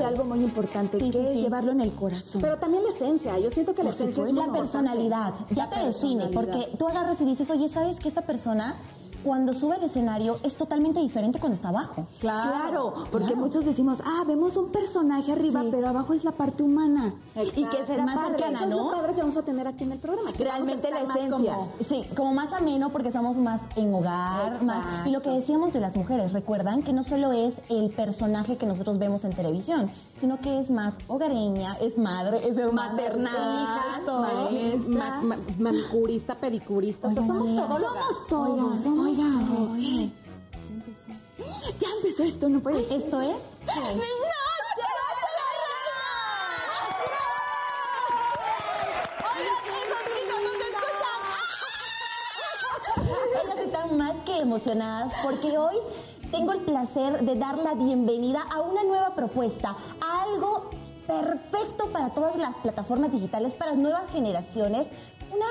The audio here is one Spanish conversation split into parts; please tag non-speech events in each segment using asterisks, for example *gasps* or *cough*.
dijiste algo muy importante, Sí, que sí, es sí. llevarlo en el corazón. Pero también la esencia, yo siento que la esencia es la personalidad, ya te define, porque tú agarras y dices, oye, ¿sabes que esta persona cuando sube al escenario es totalmente diferente cuando está abajo? Claro, porque claro. muchos decimos, ah, vemos un personaje arriba, Sí. pero abajo es la parte humana. Exacto. Y que será Más padre. cercana, Eso es lo ¿no? padre que vamos a tener aquí en el programa. que Realmente la esencia. como- Sí, como más ameno porque estamos más en hogar, más... Y lo que decíamos de las mujeres, recuerdan que no solo es el personaje que nosotros vemos en televisión, sino que es más hogareña, es madre, es hermana, Maternal, maestra. Ma- ma- manicurista, pedicurista, o sea, somos todólogas. Somos todas, Oigan, todas. oigan. Ya empezó esto, no puede ser. ¿Esto es? Ellas están más que emocionadas porque hoy tengo el placer de dar la bienvenida a una nueva propuesta, a algo perfecto para todas las plataformas digitales, para nuevas generaciones, una,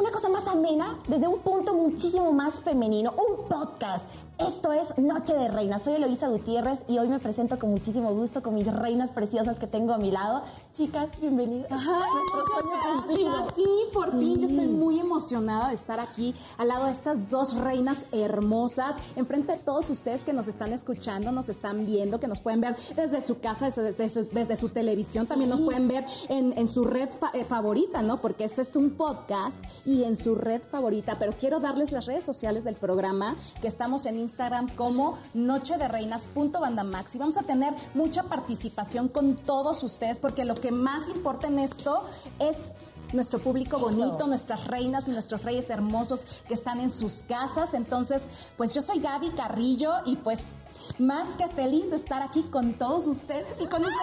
una cosa más amena, desde un punto muchísimo más femenino, un podcast. Esto es Noche de Reinas. Soy Eloisa Gutiérrez y hoy me presento con muchísimo gusto con mis reinas preciosas que tengo a mi lado. Chicas, bienvenidas. Nuestro sueño cumplido. Sí, por fin, yo estoy muy emocionada de estar aquí al lado de estas dos reinas hermosas, enfrente de todos ustedes que nos están escuchando, nos están viendo, que nos pueden ver desde su casa, desde, desde, desde su televisión, también nos pueden ver en, en su red fa- eh, favorita, ¿no? Porque eso es un podcast y en su red favorita, pero quiero darles las redes sociales del programa, que estamos en Instagram como Noche de Reinas.bandamax y vamos a tener mucha participación con todos ustedes, porque lo que más importa en esto es nuestro público bonito, nuestras reinas y nuestros reyes hermosos que están en sus casas. Entonces, pues yo soy Gaby Carrillo y pues más que feliz de estar aquí con todos ustedes y con ustedes.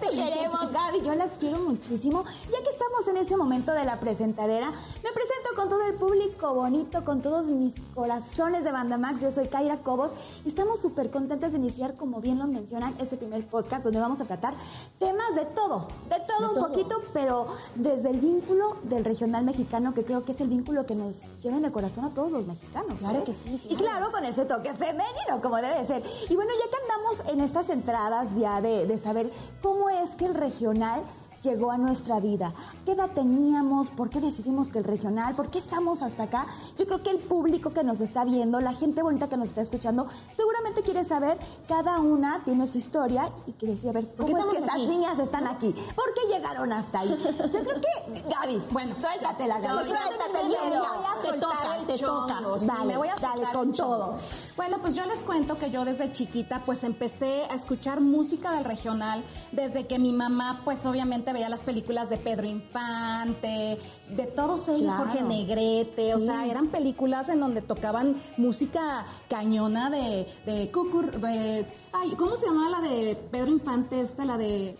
Te queremos, Gaby. Yo las quiero muchísimo. Ya que estamos en ese momento de la presentadera, me presento con todo el público bonito, con todos mis corazones de Banda Max. Yo soy Kaira Cobos y estamos súper contentas de iniciar, como bien lo mencionan, este primer podcast donde vamos a tratar temas de todo, de todo De un todo. poquito, pero desde el vínculo del regional mexicano, que creo que es el vínculo que nos lleva en el corazón a todos los mexicanos. Claro ¿eh? que sí, Y claro, con ese toque femenino, como debe ser. Y bueno, ya que andamos en estas entradas ya de, de saber cómo es que el regional llegó a nuestra vida, qué edad teníamos, por qué decidimos que el regional, por qué estamos hasta acá, yo creo que el público que nos está viendo, la gente bonita que nos está escuchando, seguramente quiere saber, cada una tiene su historia y quiere saber qué cómo es que estas niñas están aquí, por qué llegaron hasta ahí. Yo creo que, Gaby, Bueno, Gaby, suéltate yo- el yo- hielo. yo voy a Te toca, te toca. Dale, me voy a dale soltar con todo. Bueno, pues yo les cuento que yo desde chiquita pues empecé a escuchar música del regional desde que mi mamá pues obviamente veía las películas de Pedro Infante, de todos ellos, Claro. Jorge Negrete, o sea, eran películas en donde tocaban música cañona de, de cucur, de, ay, ¿cómo se llamaba la de Pedro Infante? Esta, la de...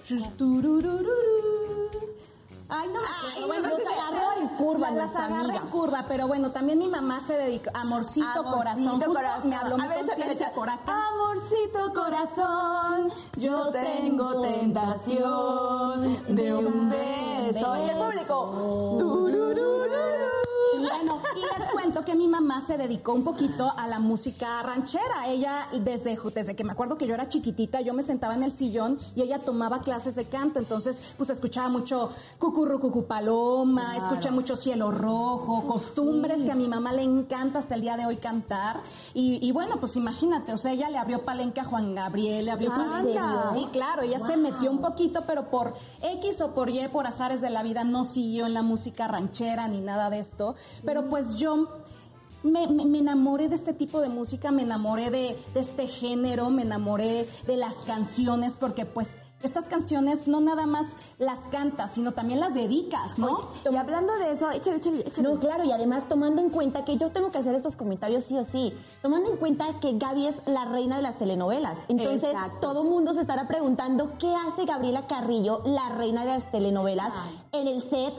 Ay, no acuerdo. Bueno, nos es que- agarró en curva La- Las amiga. en curva, pero bueno, también mi mamá se dedicó, amorcito, Amorcito corazón, corazón. me habló mi conciencia por acá. Amorcito corazón, yo tengo tentación de un beso. El público. Bueno, y les cuento que mi mamá se dedicó un poquito a la música ranchera. Ella, desde, desde que me acuerdo que yo era chiquitita, yo me sentaba en el sillón y ella tomaba clases de canto. Entonces, pues escuchaba mucho Cucurru Cucu Paloma, escuché mucho Cielo Rojo, costumbres que a mi mamá le encanta hasta el día de hoy cantar. Y, y bueno, pues imagínate, o sea, ella le abrió palenque a Juan Gabriel, le abrió Ah, palenque. ¿serio? Sí, claro, ella se metió un poquito, pero por X o por Y, por azares de la vida, no siguió en la música ranchera ni nada de esto. Pero pues yo me, me- me enamoré de este tipo de música, me enamoré de, de este género, me enamoré de las canciones, porque pues estas canciones no nada más las cantas, sino también las dedicas, ¿no? Y hablando de eso, échale, échale, échale. No, claro, y además tomando en cuenta que yo tengo que hacer estos comentarios sí o sí, tomando en cuenta que Gaby es la reina de las telenovelas. Entonces, Exacto. todo mundo se estará preguntando qué hace Gabriela Carrillo, la reina de las telenovelas, Ay. en el set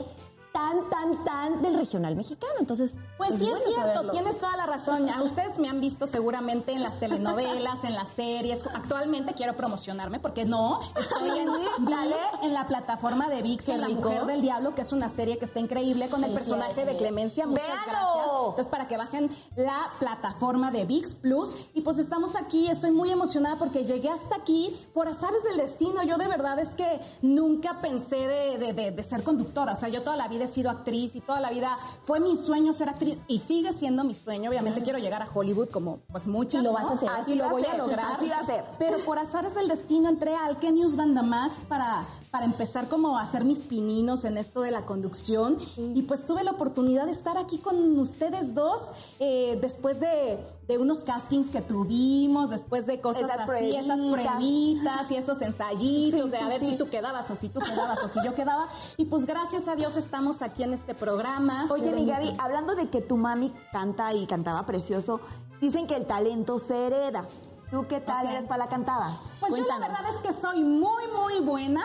tan, tan, tan del regional mexicano. Entonces, Pues sí, bueno es cierto, saberlo. tienes toda la razón. A ustedes me han visto seguramente en las telenovelas, en las series. Actualmente quiero promocionarme porque no, estoy en, *laughs* Dale. en la plataforma de VIX, en La. Mujer del Diablo, que es una serie que está increíble con el personaje de. Clemencia. Muchas gracias. Entonces, para que bajen la plataforma de VIX Plus. Y pues estamos aquí, estoy muy emocionada porque llegué hasta aquí por azares del destino. Yo de verdad es que nunca pensé de, de- de- de ser conductora. O sea, yo toda la vida he sido actriz y toda la vida fue mi sueño ser actriz y sigue siendo mi sueño. Obviamente quiero llegar a Hollywood como pues muchas. Y lo vas ¿no? a hacer. Así Así lo a voy a lograr. así va a ser. Pero por azares del destino entré a Alkenius Bandamax para, para empezar como a hacer mis pininos en esto de la conducción. Y pues tuve la oportunidad de estar aquí con ustedes dos eh, después de, de unos castings que tuvimos, después de cosas Esas así, esas pruebitas. y esos ensayitos Sí, de a ver sí. si tú *laughs* quedabas o si tú quedabas o si yo quedaba. Y pues gracias a Dios estamos aquí en este programa. Oye, mi Gaby, hablando de que tu mami canta y cantaba precioso, dicen que el talento se hereda. ¿Tú qué tal eres para la cantada? Pues yo la verdad es que soy muy, muy buena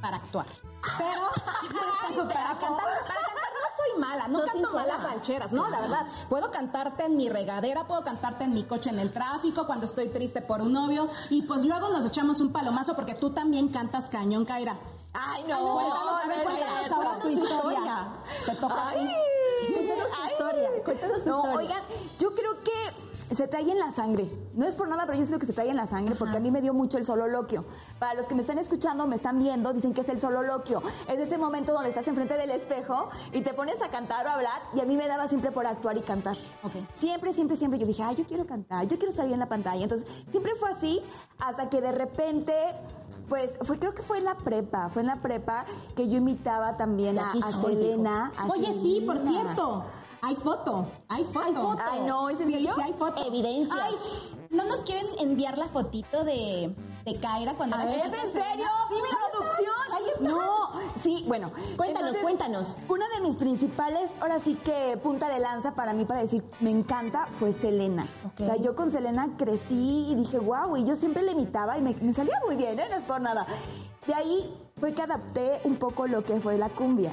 para actuar. Pero, pero para cantar, para cantar no soy mala, no canto malas rancheras, no, la verdad. Puedo cantarte en mi regadera, puedo cantarte en mi coche en el tráfico, cuando estoy triste por un novio, y pues luego nos echamos un palomazo porque tú también cantas cañón, Kaira. Ay, Cuéntanos, a ver, no, cuéntanos no, ahora no, tu no, historia. Te toca a ti. Cuéntanos tu historia, cuéntanos tu No, historia. oigan, yo creo que se trae en la sangre. No es por nada, pero yo siento que se trae en la sangre porque a mí me dio mucho el sololoquio. Para los que me están escuchando, me están viendo, dicen que es el sololoquio. Es ese momento donde estás enfrente del espejo y te pones a cantar o a hablar y a mí me daba siempre por actuar y cantar. Ok. Siempre, siempre, siempre yo dije, ay, yo quiero cantar, yo quiero salir en la pantalla. Entonces, siempre fue así hasta que de repente... Pues fue, creo que fue en la prepa, fue en la prepa que yo imitaba también a, a Selena. a Oye, sí, por cierto. Hay foto, hay foto. Ay, no, ¿es en Sí, serio? sí hay foto. Evidencias. Ay, ¿no nos quieren enviar la fotito de, de Kaira cuando A era ver? ¿es en serio? Sí, mira, producción. Ahí está. No, sí, bueno. Cuéntanos, cuéntanos. Una de mis principales, ahora sí que punta de lanza para mí para decir me encanta fue Selena. O sea, yo con Selena crecí y dije, wow, y yo siempre le imitaba y me, me salía muy bien, ¿eh? No es por nada. De ahí fue que adapté un poco lo que fue la cumbia.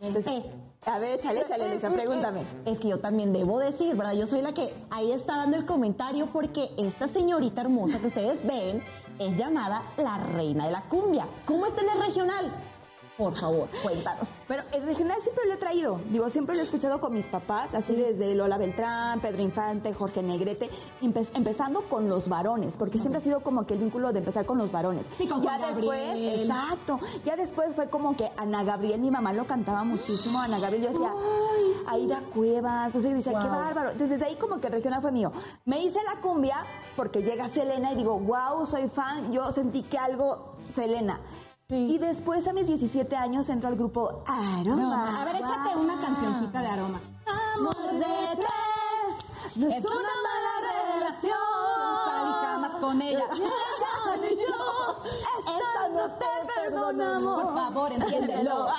Entonces, Eh. A ver, échale, échale, Elisa, pregúntame. Es que yo también debo decir, ¿verdad? Yo soy la que ahí está dando el comentario porque esta señorita hermosa que ustedes ven es llamada la reina de la cumbia. ¿Cómo está en el regional? Por favor, cuéntanos. Pero el regional siempre lo he traído. Digo, siempre lo he escuchado con mis papás, así desde Lola Beltrán, Pedro Infante, Jorge Negrete, empe- empezando con los varones, porque siempre ha sido como que el vínculo de empezar con los varones. Sí, con ya después, Gabriel. exacto. Ya después fue como que Ana Gabriel, mi mamá lo cantaba muchísimo, Ana Gabriel, yo decía, Aida Cuevas, o sea, yo decía, qué Wow. bárbaro. Entonces, desde ahí como que el regional fue mío. Me hice la cumbia porque llega Selena y digo, wow, soy fan. Yo sentí que algo, Selena. Y después a mis 17 años entro al grupo Aroma. No, a ver, échate una cancioncita de aroma. Amor de tres, no es, una mala relación. Sal y camas con ella. *laughs* Yo, esta no te perdonamos. Por favor, entiéndelo. *laughs*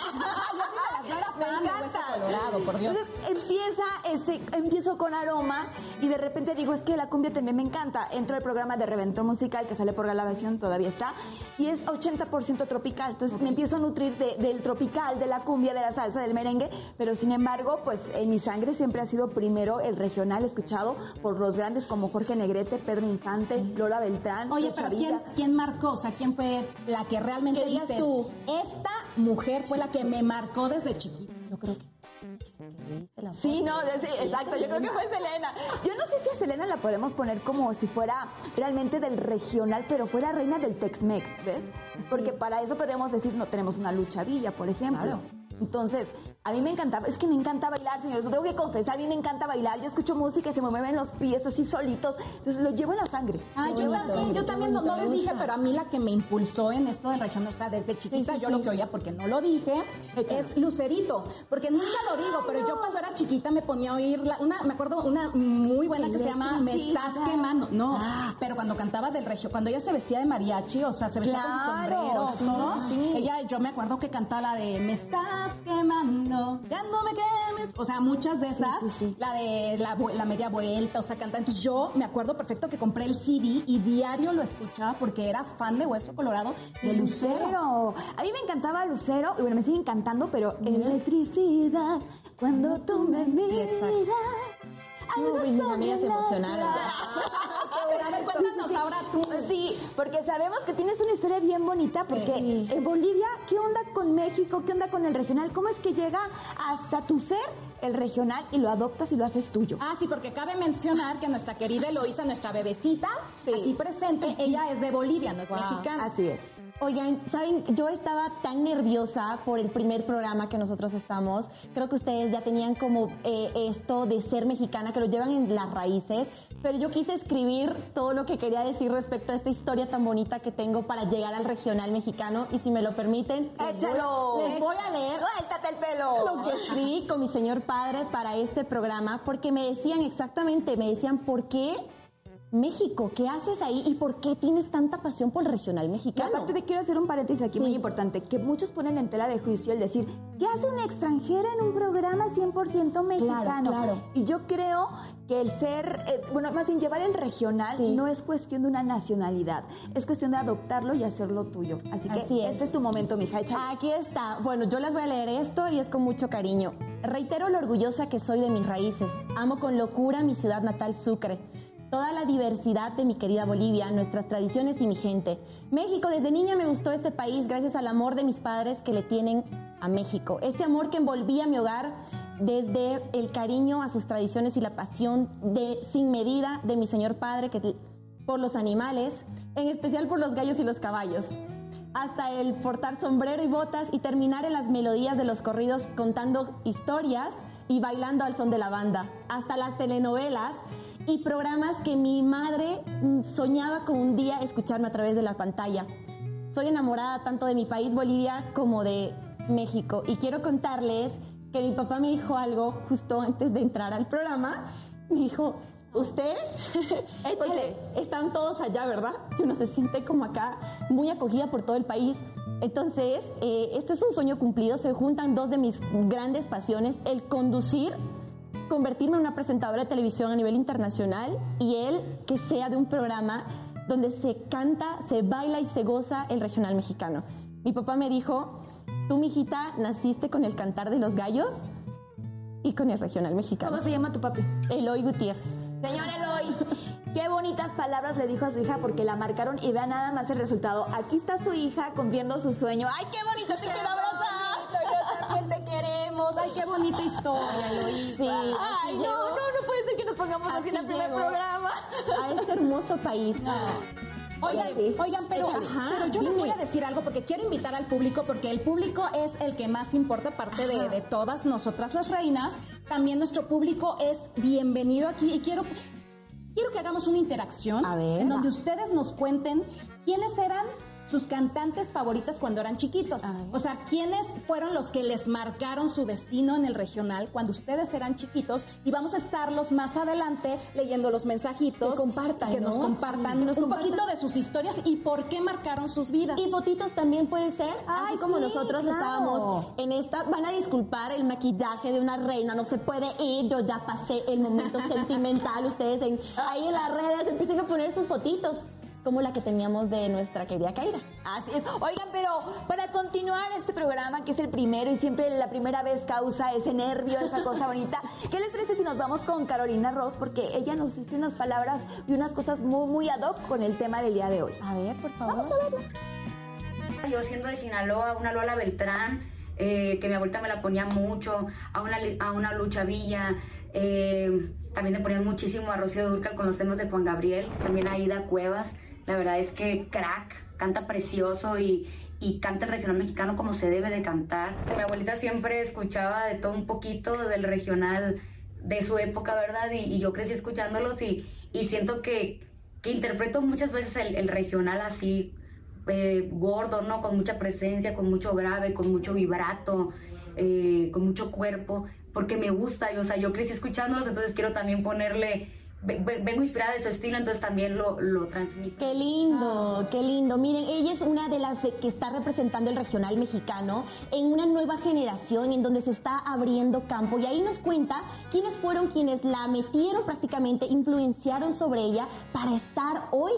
Me encanta. Colorado, por Dios. Entonces empieza, este, empiezo con aroma y de repente digo, es que la cumbia también me encanta. Entro al programa de Reventón Musical que sale por grabación, todavía está, y es 80% tropical. Entonces me empiezo a nutrir de- del tropical, de la cumbia, de la salsa, del merengue, pero sin embargo, pues en mi sangre siempre ha sido primero el regional escuchado por los grandes como Jorge Negrete, Pedro Infante, Lola Beltrán, Oye, Lucha pero Villa. ¿quién, ¿quién marcó? O sea, ¿quién fue la que realmente dices, tú. esta mujer fue la que me marcó desde chiquita? Yo creo que, Sí, no, sí, exacto, yo creo que fue Selena. Yo no sé si a Selena la podemos poner como si fuera realmente del regional, pero fuera reina del Tex-Mex, ¿ves? Porque para eso podríamos decir, no tenemos una lucha villa, por ejemplo. Claro. Entonces, a mí me encantaba, es que me encanta bailar, señores, tengo que confesar, a mí me encanta bailar, yo escucho música y se me mueven los pies así solitos, entonces lo llevo en la sangre. Ah, yo también, yo también no, no les dije, pero a mí la que me impulsó en esto de región, o sea, desde chiquita sí, yo sí. lo que oía, porque no lo dije, es Lucerito, porque nunca lo digo, pero yo cuando era chiquita me ponía a oír, la- una, me acuerdo una muy buena que se llama Me estás quemando, no, Ah. pero cuando cantaba del regio, cuando ella se vestía de mariachi, o sea, se vestía con su Claro, sombrero, sí, todo, ella, yo me acuerdo que cantaba la de Me estás quemando, Bailando, ya no me quemes. O sea, muchas de esas, sí, sí. la de la, media vuelta, o sea, canta. Entonces yo me acuerdo perfecto que compré el CD y diario lo escuchaba porque era fan de Hueso Colorado de Lucero. Lucero. A mí me encantaba Lucero, y bueno, me sigue encantando, pero electricidad, cuando tú me miras. algo Uy, mis amigas se emocionaron. A ver, cuéntanos ahora tú. Sí, porque sabemos que tienes una historia bien bonita, porque en Bolivia, ¿qué onda con México? ¿Qué onda con el regional? ¿Cómo es que llega hasta tu ser el regional y lo adoptas y lo haces tuyo? Ah, sí, porque cabe mencionar que nuestra querida Eloisa, nuestra bebecita, aquí presente, ella es de Bolivia, no es mexicana. Así es. Oigan, saben, yo estaba tan nerviosa por el primer programa que nosotros estamos. Creo que ustedes ya tenían como eh, esto de ser mexicana, que lo llevan en las raíces. Pero yo quise escribir todo lo que quería decir respecto a esta historia tan bonita que tengo para llegar al regional mexicano. Y si me lo permiten, ¡Échalo! les voy a leer ¡Suéltate el pelo! lo que escribí con mi señor padre para este programa, porque me decían exactamente, me decían, ¿por qué México? ¿Qué haces ahí? ¿Y por qué tienes tanta pasión por el regional Y mexicano? aparte te quiero hacer un paréntesis aquí Sí. muy importante, que muchos ponen en tela de juicio el decir, ¿qué hace una extranjera en un programa 100% mexicano? claro. Y yo creo que el ser, eh, bueno, más bien llevar el regional Sí. no es cuestión de una nacionalidad, es cuestión de adoptarlo y hacerlo tuyo. Así que Así es. este es tu momento, mija. Aquí está. Bueno, yo les voy a leer esto y es con mucho cariño. Reitero lo orgullosa que soy de mis raíces. Amo con locura mi ciudad natal Sucre. Toda la diversidad de mi querida Bolivia, nuestras tradiciones y mi gente. México, desde niña me gustó este país gracias al amor de mis padres que le tienen a México. Ese amor que envolvía mi hogar desde el cariño a sus tradiciones y la pasión de sin medida de mi señor padre que por los animales, en especial por los gallos y los caballos hasta el portar sombrero y botas y terminar en las melodías de los corridos contando historias y bailando al son de la banda, hasta las telenovelas y programas que mi madre mm, soñaba con un día escucharme a través de la pantalla. Soy enamorada tanto de mi país Bolivia como de México y quiero contarles que mi papá me dijo algo justo antes de entrar al programa. Me dijo, usted, *laughs* porque están todos allá, ¿verdad? Y uno se siente como acá muy acogida por todo el país. Entonces, eh, este es un sueño cumplido. Se juntan dos de mis grandes pasiones, el conducir convertirme en una presentadora de televisión a nivel internacional y él que sea de un programa donde se canta, se baila y se goza el regional mexicano. Mi papá me dijo, tú, mijita, naciste con el cantar de los gallos y con el regional mexicano. ¿Cómo se llama tu papi? Eloy Gutiérrez. Señor Eloy, qué bonitas palabras le dijo a su hija porque la marcaron y vean nada más el resultado. Aquí está su hija cumpliendo su sueño. ¡Ay, qué bonito! ¡Te quiero te queremos. Ay, qué bonita historia, Eloísa. Sí, Ay, no, llegó no, no puede ser que nos pongamos así, en el primer programa. a este hermoso país. Oigan, Sí. oigan, pero, Ajá, pero yo les dime. voy a decir algo porque quiero invitar al público porque el público es el que más importa, aparte de, de todas nosotras las reinas. También nuestro público es bienvenido aquí y quiero, quiero que hagamos una interacción A ver. en donde ustedes nos cuenten quiénes eran sus cantantes favoritas cuando eran chiquitos. Ay. O sea, quiénes fueron los que les marcaron su destino en el regional cuando ustedes eran chiquitos y vamos a estarlos más adelante leyendo los mensajitos. Que compartan, Que nos ¿no? compartan Sí, que nos un compartan. poquito de sus historias y por qué marcaron sus vidas. Y fotitos también puede ser, Ay, así como sí, nosotros claro. estábamos en esta, van a disculpar el maquillaje de una reina, no se puede ir, yo ya pasé el momento *laughs* sentimental, ustedes en, ahí en las redes empiecen a poner sus fotitos, como la que teníamos de nuestra querida Kaira. Así es. Oigan, pero para continuar este programa, que es el primero y siempre la primera vez causa ese nervio, esa cosa *laughs* bonita, ¿qué les parece si nos vamos con Carolina Ross? Porque ella nos dice unas palabras y unas cosas muy, muy ad hoc con el tema del día de hoy. A ver, por favor. Vamos a verlo. Yo siendo de Sinaloa, una Lola Beltrán, eh, que mi abuelita me la ponía mucho, a una, li- a una Lucha Villa, eh, también me ponían muchísimo a Rocío Durcal con los temas de Juan Gabriel, también a Ida Cuevas, la verdad es que crack, canta precioso y, y canta el regional mexicano como se debe de cantar. Mi abuelita siempre escuchaba de todo un poquito del regional de su época, ¿verdad? Y, yo crecí escuchándolos y, y siento que, que interpreto muchas veces el, regional así, eh, gordo, ¿no? Con mucha presencia, con mucho grave, con mucho vibrato, eh, con mucho cuerpo, porque me gusta, y, o sea, yo crecí escuchándolos, entonces quiero también ponerle vengo inspirada de su estilo, entonces también lo, lo transmito. Qué lindo, qué lindo. Miren, ella es una de las que está representando el regional mexicano en una nueva generación en donde se está abriendo campo. Y ahí nos cuenta quiénes fueron quienes la metieron prácticamente, influenciaron sobre ella para estar hoy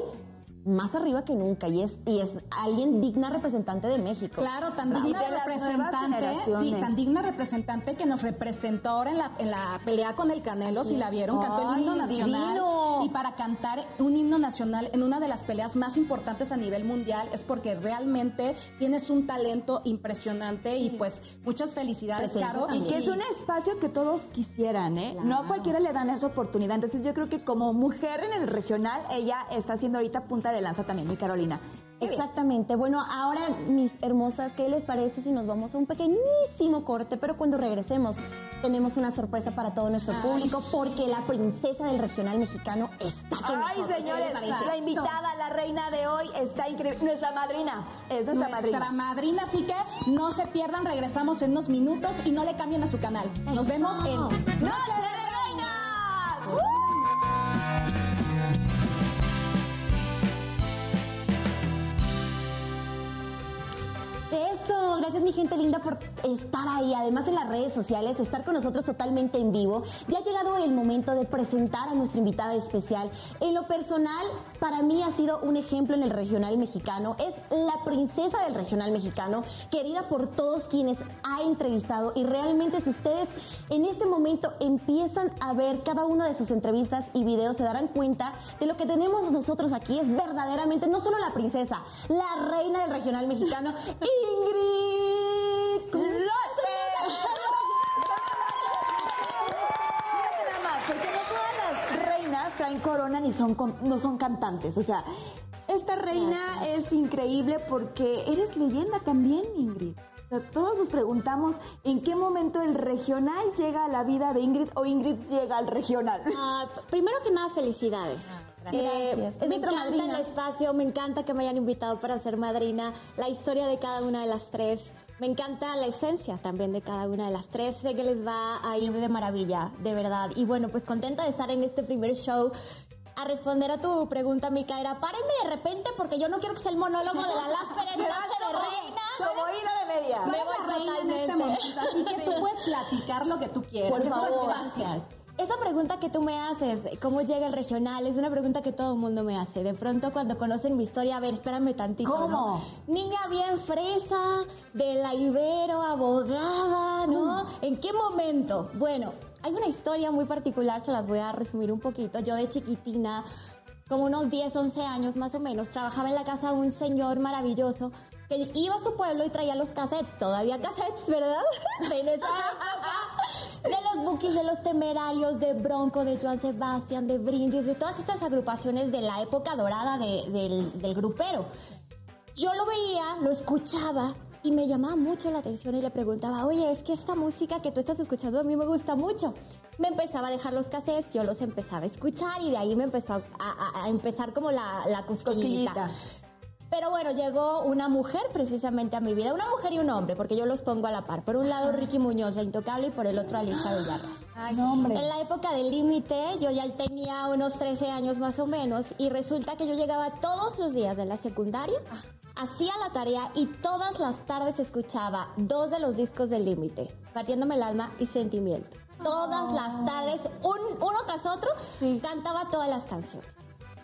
más arriba que nunca. Y es, y es alguien digna representante de México. Claro, tan digna representante, sí, tan digna representante que nos representó ahora en la, en la pelea con el Canelo, si la vieron, cantó el himno nacional. divino. Y para cantar un himno nacional en una de las peleas más importantes a nivel mundial es porque realmente tienes un talento impresionante y pues muchas felicidades, Caro. Y que es un espacio que todos quisieran, ¿eh? No a cualquiera le dan esa oportunidad. Entonces yo creo que como mujer en el regional, ella está haciendo ahorita punta de lanza también, mi Carolina. Exactamente. Bueno, ahora, mis hermosas, ¿qué les parece si nos vamos a un pequeñísimo corte? Pero cuando regresemos, tenemos una sorpresa para todo nuestro público porque la princesa del regional mexicano está con Ay, nosotros. ¿Qué señores, la invitada, la reina de hoy está increíble. Nuestra madrina, es nuestra, Nuestra madrina. madrina, así que no se pierdan, regresamos en unos minutos y no le cambien a su canal. Nos vemos en ¡Noche de reinas! Eso, gracias mi gente linda por estar ahí, además en las redes sociales, estar con nosotros totalmente en vivo. Ya ha llegado el momento de presentar a nuestra invitada especial. En lo personal, para mí ha sido un ejemplo en el regional mexicano. Es la princesa del regional mexicano, querida por todos quienes ha entrevistado y realmente si ustedes en este momento empiezan a ver cada una de sus entrevistas y videos, se darán cuenta de lo que tenemos nosotros aquí es verdaderamente no solo la princesa, la reina del regional mexicano, *laughs* Ingrid López. Nada más, porque no todas las reinas traen corona ni son no son cantantes. O sea, esta reina es increíble porque eres leyenda también, Ingrid. O sea, todos nos preguntamos en qué momento el regional llega a la vida de Ingrid o Ingrid llega al regional. Ah, primero que nada, felicidades. Eh, Gracias. Es me encanta madrina. el espacio, me encanta que me hayan invitado para ser madrina, la historia de cada una de las tres. Me encanta la esencia también de cada una de las tres. Sé que les va a ir de maravilla, de verdad. Y bueno, pues contenta de estar en este primer show. A responder a tu pregunta, Micaela, párenme de repente porque yo no quiero que sea el monólogo de la *laughs* vas de Reina. Como hilo de media. Me voy la reina en este momento, así que tú puedes platicar lo que tú quieras. Por Eso es favor. Esa pregunta que tú me haces, ¿cómo llega el regional? Es una pregunta que todo el mundo me hace. De pronto cuando conocen mi historia, a ver, espérame tantito. ¿Cómo? ¿no? Niña bien fresa, de la Ibero, abogada, ¿no? ¿En qué momento? Bueno, hay una historia muy particular, se las voy a resumir un poquito. Yo de chiquitina, como unos 10, 11 años más o menos, trabajaba en la casa de un señor maravilloso que iba a su pueblo y traía los cassettes, todavía cassettes, ¿verdad? *laughs* *laughs* De esa época, de los bookies, de los temerarios, de Bronco, de Joan Sebastián, de Brindis, de todas estas agrupaciones de la época dorada de- del, del grupero. Yo lo veía, lo escuchaba y me llamaba mucho la atención y le preguntaba, oye, es que esta música que tú estás escuchando a mí me gusta mucho. Me empezaba a dejar los cassettes, yo los empezaba a escuchar y de ahí me empezó a, a- a empezar como la, la cosquillita. Cosquillita. Pero bueno, llegó una mujer precisamente a mi vida, una mujer y un hombre, porque yo los pongo a la par. Por un lado Ricky Muñoz, la intocable, y por el otro Alicia Villarreal. Ay, no, hombre. En la época del límite, yo ya tenía unos 13 años más o menos, y resulta que yo llegaba todos los días de la secundaria, hacía la tarea y todas las tardes escuchaba dos de los discos del límite, partiéndome el alma y sentimiento. Todas las tardes, un- uno tras otro, cantaba todas las canciones.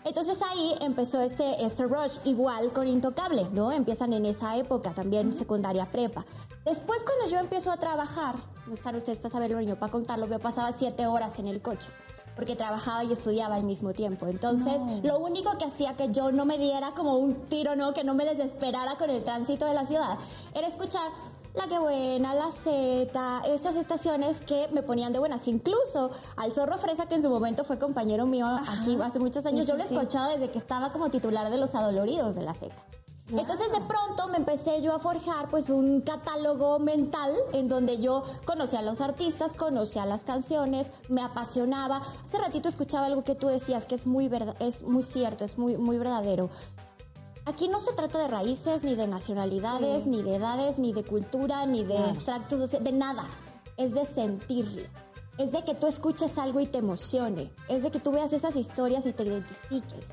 Entonces ahí empezó este, este rush, igual con Intocable, ¿no? Empiezan en esa época, también secundaria prepa. Después cuando yo empiezo a trabajar, no están ustedes para saberlo ni yo para contarlo, yo pasaba siete horas en el coche, porque trabajaba y estudiaba al mismo tiempo. Entonces, lo único que hacía que yo no me diera como un tiro, ¿no? Que no me desesperara con el tránsito de la ciudad, era escuchar la que buena, la Z, estas estaciones que me ponían de buenas. Incluso al Zorro Fresa, que en su momento fue compañero mío aquí hace muchos años, yo lo escuchaba desde que estaba como titular de los adoloridos de la Z. Entonces de pronto me empecé yo a forjar pues un catálogo mental en donde yo conocía a los artistas, conocía las canciones, me apasionaba. Hace ratito escuchaba algo que tú decías que es muy verdad, es muy cierto, es muy muy verdadero. Aquí no se trata de raíces, ni de nacionalidades, ni de edades, ni de cultura, ni de extractos, de nada. Es de sentirlo. es de que tú escuches algo y te emocione, es de que tú veas esas historias y te identifiques.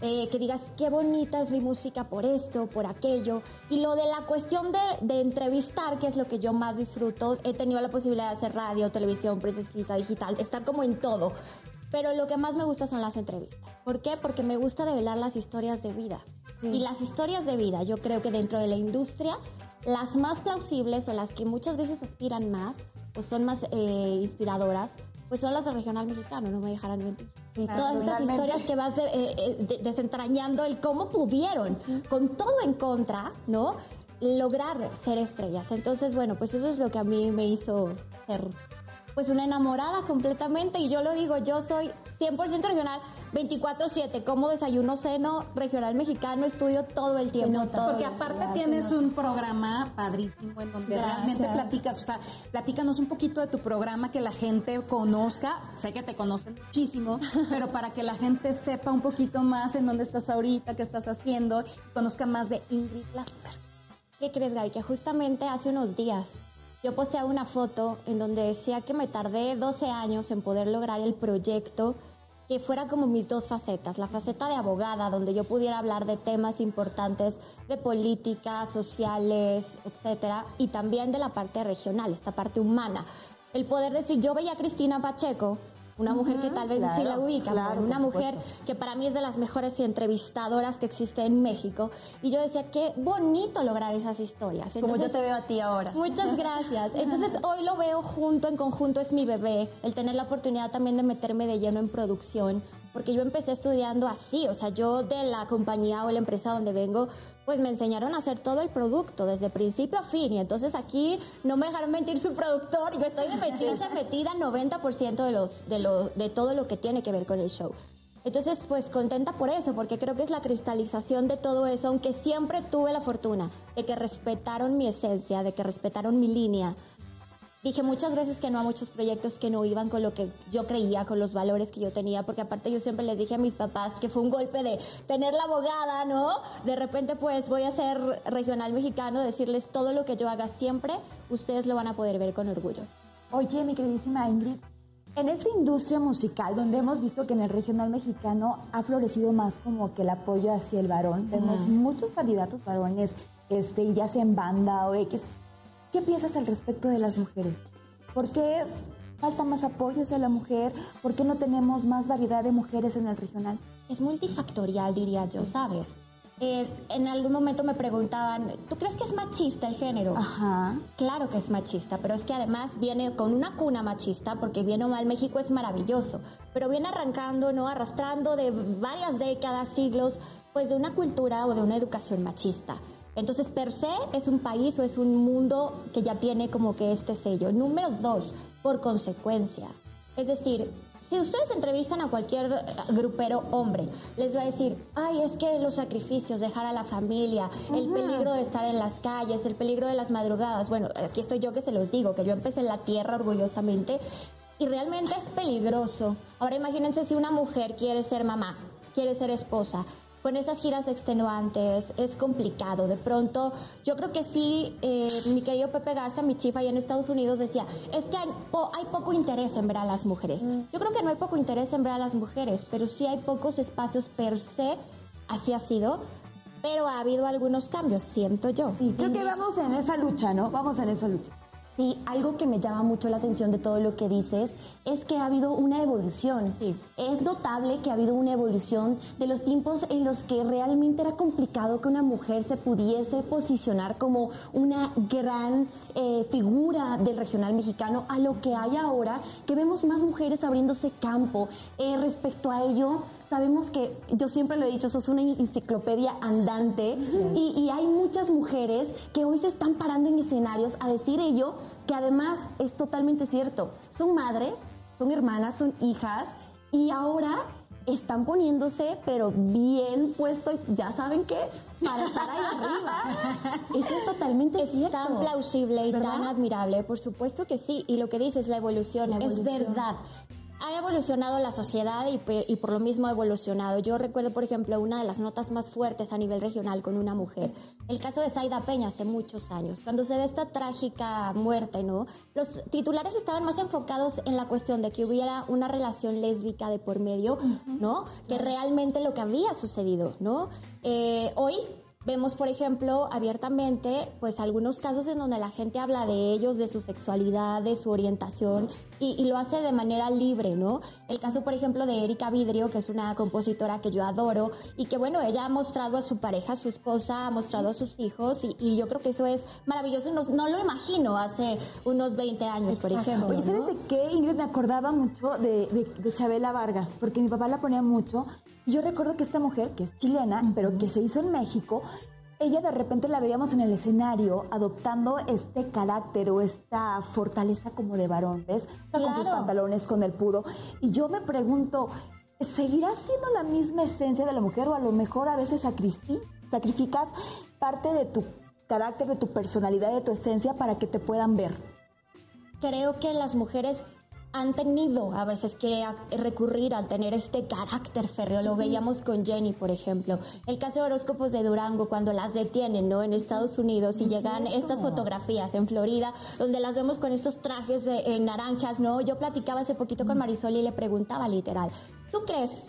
Eh, que digas qué bonita es mi música por esto, por aquello. Y lo de la cuestión de, de, entrevistar, que es lo que yo más disfruto, he tenido la posibilidad de hacer radio, televisión, prensa escrita, digital, estar como en todo. Pero lo que más me gusta son las entrevistas. ¿Por qué? Porque me gusta develar las historias de vida. Y las historias de vida, yo creo que dentro de la industria, las más plausibles o las que muchas veces aspiran más, o son más eh, inspiradoras, pues son las del regional mexicano, no me dejarán mentir. Y todas estas historias que vas de, eh, de, desentrañando el cómo pudieron, con todo en contra, ¿no? Lograr ser estrellas. Entonces, bueno, pues eso es lo que a mí me hizo ser pues una enamorada completamente y yo lo digo, yo soy 100% regional, 24/7, como desayuno, seno, regional mexicano, estudio todo el tiempo. Todo Porque aparte tienes un programa padrísimo en donde realmente platicas, o sea, platícanos un poquito de tu programa que la gente conozca, sé que te conocen muchísimo, *laughs* pero para que la gente sepa un poquito más en dónde estás ahorita, qué estás haciendo, conozca más de Ingrid Lasper. ¿Qué crees, Gaby? Que justamente hace unos días yo posteaba una foto en donde decía que me tardé 12 años en poder lograr el proyecto que fuera como mis dos facetas, la faceta de abogada, donde yo pudiera hablar de temas importantes de política, sociales, etcétera, y también de la parte regional, esta parte humana. El poder decir, yo veía a Cristina Pacheco una mujer que tal vez sí la ubica, una mujer que para mí es de las mejores entrevistadoras que existe en México. Y yo decía, qué bonito lograr esas historias. Como yo te veo a ti ahora. Muchas *laughs* gracias. Entonces hoy lo veo junto, en conjunto, es mi bebé, el tener la oportunidad también de meterme de lleno en producción, porque yo empecé estudiando así, o sea, yo de la compañía o la empresa donde vengo, pues me enseñaron a hacer todo el producto, desde principio a fin. Y entonces aquí no me dejaron mentir su productor. Yo estoy de *laughs* metida, metida 90% de, los, de, lo, de todo lo que tiene que ver con el show. Entonces, pues contenta por eso, porque creo que es la cristalización de todo eso, aunque siempre tuve la fortuna de que respetaron mi esencia, de que respetaron mi línea, dije muchas veces que no a muchos proyectos que no iban con lo que yo creía, con los valores que yo tenía, porque aparte yo siempre les dije a mis papás que fue un golpe de tener la abogada, ¿no? De repente pues voy a ser regional mexicano, decirles todo lo que yo haga siempre, ustedes lo van a poder ver con orgullo. Oye, mi queridísima Ingrid, en esta industria musical, donde hemos visto que en el regional mexicano ha florecido más como que el apoyo hacia el varón, vemos muchos candidatos varones, este, ya sea en banda o X, ¿Qué piensas al respecto de las mujeres? ¿Por qué falta más apoyo hacia la mujer? ¿Por qué no tenemos más variedad de mujeres en el regional? Es multifactorial, diría yo, ¿sabes? Eh, en algún momento me preguntaban, ¿tú crees que es machista el género? Ajá. Claro que es machista, pero es que además viene con una cuna machista, porque bien o mal México es maravilloso, pero viene arrancando, ¿no? Arrastrando de varias décadas, siglos, pues de una cultura o de una educación machista. Entonces, per se es un país o es un mundo que ya tiene como que este sello. Número dos, por consecuencia. Es decir, si ustedes entrevistan a cualquier eh, grupero hombre, les va a decir, ay, es que los sacrificios, dejar a la familia, el peligro de estar en las calles, el peligro de las madrugadas. Bueno, aquí estoy yo que se los digo, que yo empecé en la tierra orgullosamente y realmente es peligroso. Ahora imagínense si una mujer quiere ser mamá, quiere ser esposa, con esas giras extenuantes es complicado. De pronto, yo creo que sí, eh, mi querido Pepe Garza, mi chifa allá en Estados Unidos decía, es que hay, poco interés en ver a las mujeres. Mm. Yo creo que no hay poco interés en ver a las mujeres, pero sí hay pocos espacios per se, así ha sido, pero ha habido algunos cambios, siento yo. Sí, creo que vamos en esa lucha, ¿no? Vamos en esa lucha. Sí, algo que me llama mucho la atención de todo lo que dices es que ha habido una evolución. Sí. Es notable que ha habido una evolución de los tiempos en los que realmente era complicado que una mujer se pudiese posicionar como una gran eh, figura del regional mexicano a lo que hay ahora, que vemos más mujeres abriéndose campo. Eh, respecto a ello, sabemos que, yo siempre lo he dicho, sos una enciclopedia andante y, y, hay muchas mujeres que hoy se están parando en escenarios a decir ello, que además es totalmente cierto. Son madres, son hermanas, son hijas y ahora están poniéndose, pero bien puesto, ya saben qué, para estar ahí arriba. *laughs* Eso es totalmente es tan plausible y tan admirable, por supuesto que sí. Y lo que dices, la evolución, la evolución. es verdad ha evolucionado la sociedad y, y, por lo mismo ha evolucionado. Yo recuerdo, por ejemplo, una de las notas más fuertes a nivel regional con una mujer. El caso de Zaida Peña hace muchos años. Cuando se da esta trágica muerte, ¿no? Los titulares estaban más enfocados en la cuestión de que hubiera una relación lésbica de por medio, ¿no? Que realmente lo que había sucedido, ¿no? Eh, hoy Vemos, por ejemplo, abiertamente, pues algunos casos en donde la gente habla de ellos, de su sexualidad, de su orientación y, lo hace de manera libre, ¿no? El caso, por ejemplo, de Erika Vidrio, que es una compositora que yo adoro y que, bueno, ella ha mostrado a su pareja, a su esposa, ha mostrado a sus hijos y, yo creo que eso es maravilloso. No, no, lo imagino hace unos 20 años, por ejemplo. ¿Y sabes de qué, Ingrid? Me acordaba mucho de, de, de Chabela Vargas, porque mi papá la ponía mucho yo recuerdo que esta mujer, que es chilena, pero que se hizo en México, ella de repente la veíamos en el escenario adoptando este carácter o esta fortaleza como de varón, ¿ves? Con sus pantalones, con el puro. Y yo me pregunto, ¿seguirá siendo la misma esencia de la mujer o a lo mejor a veces sacrificas parte de tu carácter, de tu personalidad, de tu esencia para que te puedan ver? Creo que las mujeres han tenido a veces que recurrir al tener este carácter férreo. Lo veíamos con Jenny, por ejemplo. El caso de horóscopos de Durango, cuando las detienen, ¿no? En Estados Unidos y llegan estas fotografías en Florida, donde las vemos con estos trajes en naranjas, ¿no? Yo platicaba hace poquito con Marisol y le preguntaba literal, ¿tú crees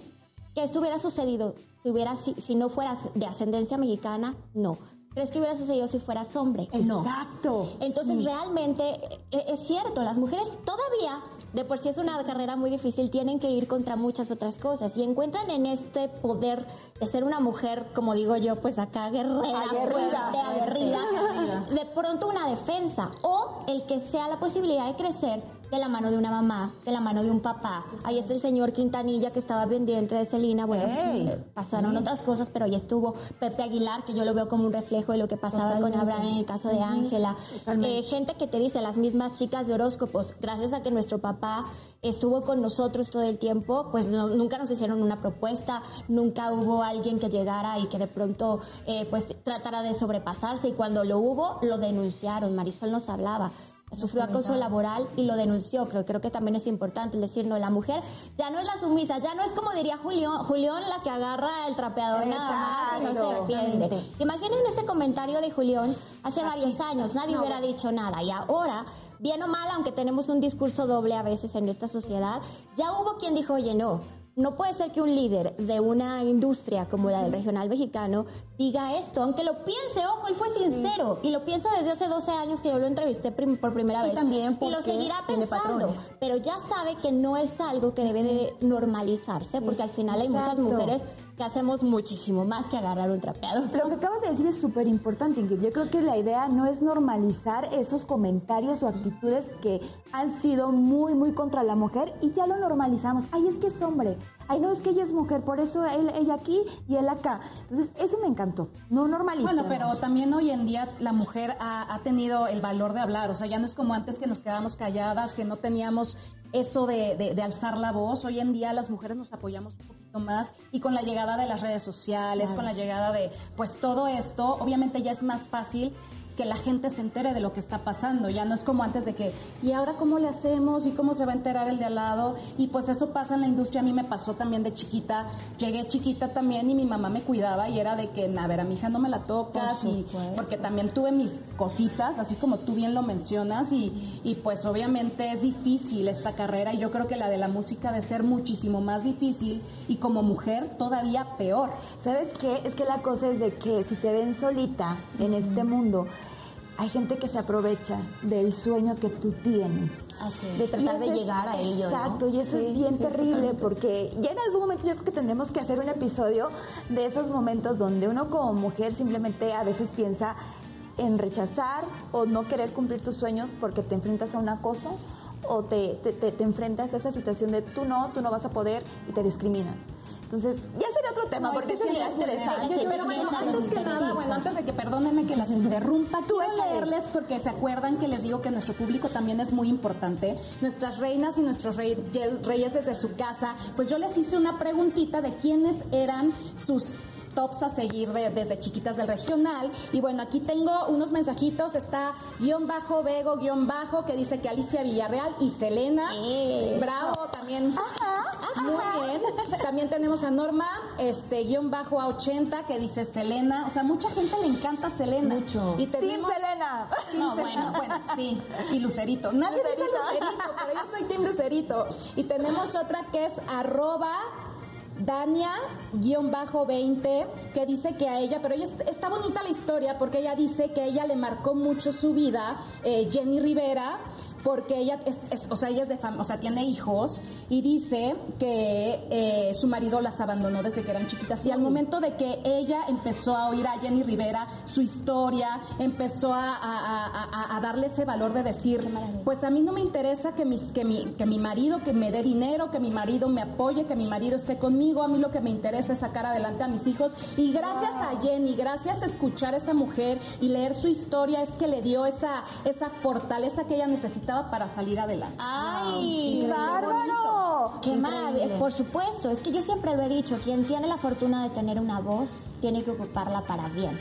que esto hubiera sucedido si, hubiera, si no fueras de ascendencia mexicana? No. ¿Crees que hubiera sucedido si fueras hombre? Exacto. Entonces, realmente e, es cierto, las mujeres todavía, de por sí es una carrera muy difícil, tienen que ir contra muchas otras cosas y encuentran en este poder de ser una mujer, como digo yo, pues acá guerrera, aguerrida, aguerrida, de pronto una defensa o el que sea la posibilidad de crecer de la mano de una mamá, de la mano de un papá. Ahí está el señor Quintanilla que estaba pendiente de Celina. Bueno, eh, pasaron otras cosas, pero ahí estuvo Pepe Aguilar, que yo lo veo como un reflejo de lo que pasaba con Abraham en el caso de Ángela. Eh, gente que te dice, las mismas chicas de horóscopos, gracias a que nuestro papá estuvo con nosotros todo el tiempo, pues nunca nos hicieron una propuesta, nunca hubo alguien que llegara y que de pronto eh, pues tratara de sobrepasarse y cuando lo hubo lo denunciaron, Marisol nos hablaba sufrió acoso laboral y lo denunció. Creo, creo que también es importante decir, no, la mujer ya no es la sumisa, ya no es como diría Julián, Julián la que agarra el trapeador nada más y no se defiende. Imaginen ese comentario de Julián hace varios años, nadie hubiera dicho nada y ahora bien o mal, aunque tenemos un discurso doble a veces en esta sociedad, ya hubo quien dijo, oye, no, no puede ser que un líder de una industria como la del regional mexicano diga esto, aunque lo piense, ojo, él fue sincero y lo piensa desde hace 12 años que yo lo entrevisté por primera vez. También y lo seguirá pensando, pero ya sabe que no es algo que debe de normalizarse, porque al final hay muchas mujeres que hacemos muchísimo más que agarrar un trapeado. Lo que acabas de decir es súper importante, Ingrid. Yo creo que la idea no es normalizar esos comentarios o actitudes que han sido muy, muy contra la mujer y ya lo normalizamos. Ay, es que es hombre. Ay, no, es que ella es mujer, por eso él, ella aquí y él acá. Entonces, eso me encantó. No normalizamos. Bueno, pero también hoy en día la mujer ha, ha tenido el valor de hablar. O sea, ya no es como antes que nos quedábamos calladas, que no teníamos eso de, de, alzar la voz. Hoy en día las mujeres nos apoyamos un poquito más y con la llegada de las redes sociales, con la llegada de pues todo esto, obviamente ya es más fácil que la gente se entere de lo que está pasando. Ya no es como antes de que, ¿y ahora cómo le hacemos? ¿Y cómo se va a enterar el de al lado? Y pues eso pasa en la industria. A mí me pasó también de chiquita. Llegué chiquita también y mi mamá me cuidaba y era de que, a ver, a mi hija no me la tocas. Y, porque también tuve mis cositas, así como tú bien lo mencionas. Y, y pues obviamente es difícil esta carrera y yo creo que la de la música de ser muchísimo más difícil y como mujer todavía peor. ¿Sabes qué? Es que la cosa es de que si te ven solita en este mundo, hay gente que se aprovecha del sueño que tú tienes. Así De tratar de llegar a ello. Exacto, y eso es bien terrible porque ya en algún momento yo creo que tendremos que hacer un episodio de esos momentos donde uno como mujer simplemente a veces piensa en rechazar o no querer cumplir tus sueños porque te enfrentas a un acoso o te, te, te enfrentas a esa situación de tú no, tú no vas a poder y te discriminan. Entonces, ya sería otro tema, porque eso es interesante. pero bueno, antes que nada, bueno, antes de que perdónenme que las interrumpa, quiero leerles porque se acuerdan que les digo que nuestro público también es muy importante. Nuestras reinas y nuestros reyes, reyes desde su casa, pues yo les hice una preguntita de quiénes eran sus tops a seguir de- desde chiquitas del regional. Y bueno, aquí tengo unos mensajitos. Está guion bajo, Vego, guion bajo, que dice que Alicia Villarreal y Selena. Bravo, también. Muy bien. También tenemos a Norma, este, guion bajo a 80, que dice Selena. O sea, mucha gente le encanta Selena. Mucho. Y Team tenemos... Selena. Team No, Selena, bueno. bueno, sí, y Lucerito. Nadie dice Lucerito. Lucerito, pero yo soy Team Lucerito. Y tenemos otra que es arroba Dania-20, que dice que a ella, pero ella es- está bonita la historia porque ella dice que ella le marcó mucho su vida, eh, Jenny Rivera, porque ella es, es- o sea, ella es de fam- o sea, tiene hijos y dice que eh, su marido las abandonó desde que eran chiquitas. Y al momento de que ella empezó a oír a Jenny Rivera su historia, empezó a, a- a- a- a darle ese valor de decir, pues a mí no me interesa que, mis, que, mi, que mi marido que me dé dinero, que mi marido me apoye, que mi marido esté conmigo, a mí lo que me interesa es sacar adelante a mis hijos. Y gracias a Jenny, gracias a escuchar a esa mujer y leer su historia es que le dio esa, esa fortaleza que ella necesitaba para salir adelante. ¡Ay! ¡Bárbaro! ¡Qué maravilla! Por supuesto, es que yo siempre lo he dicho, quien tiene la fortuna de tener una voz, tiene que ocuparla para bien.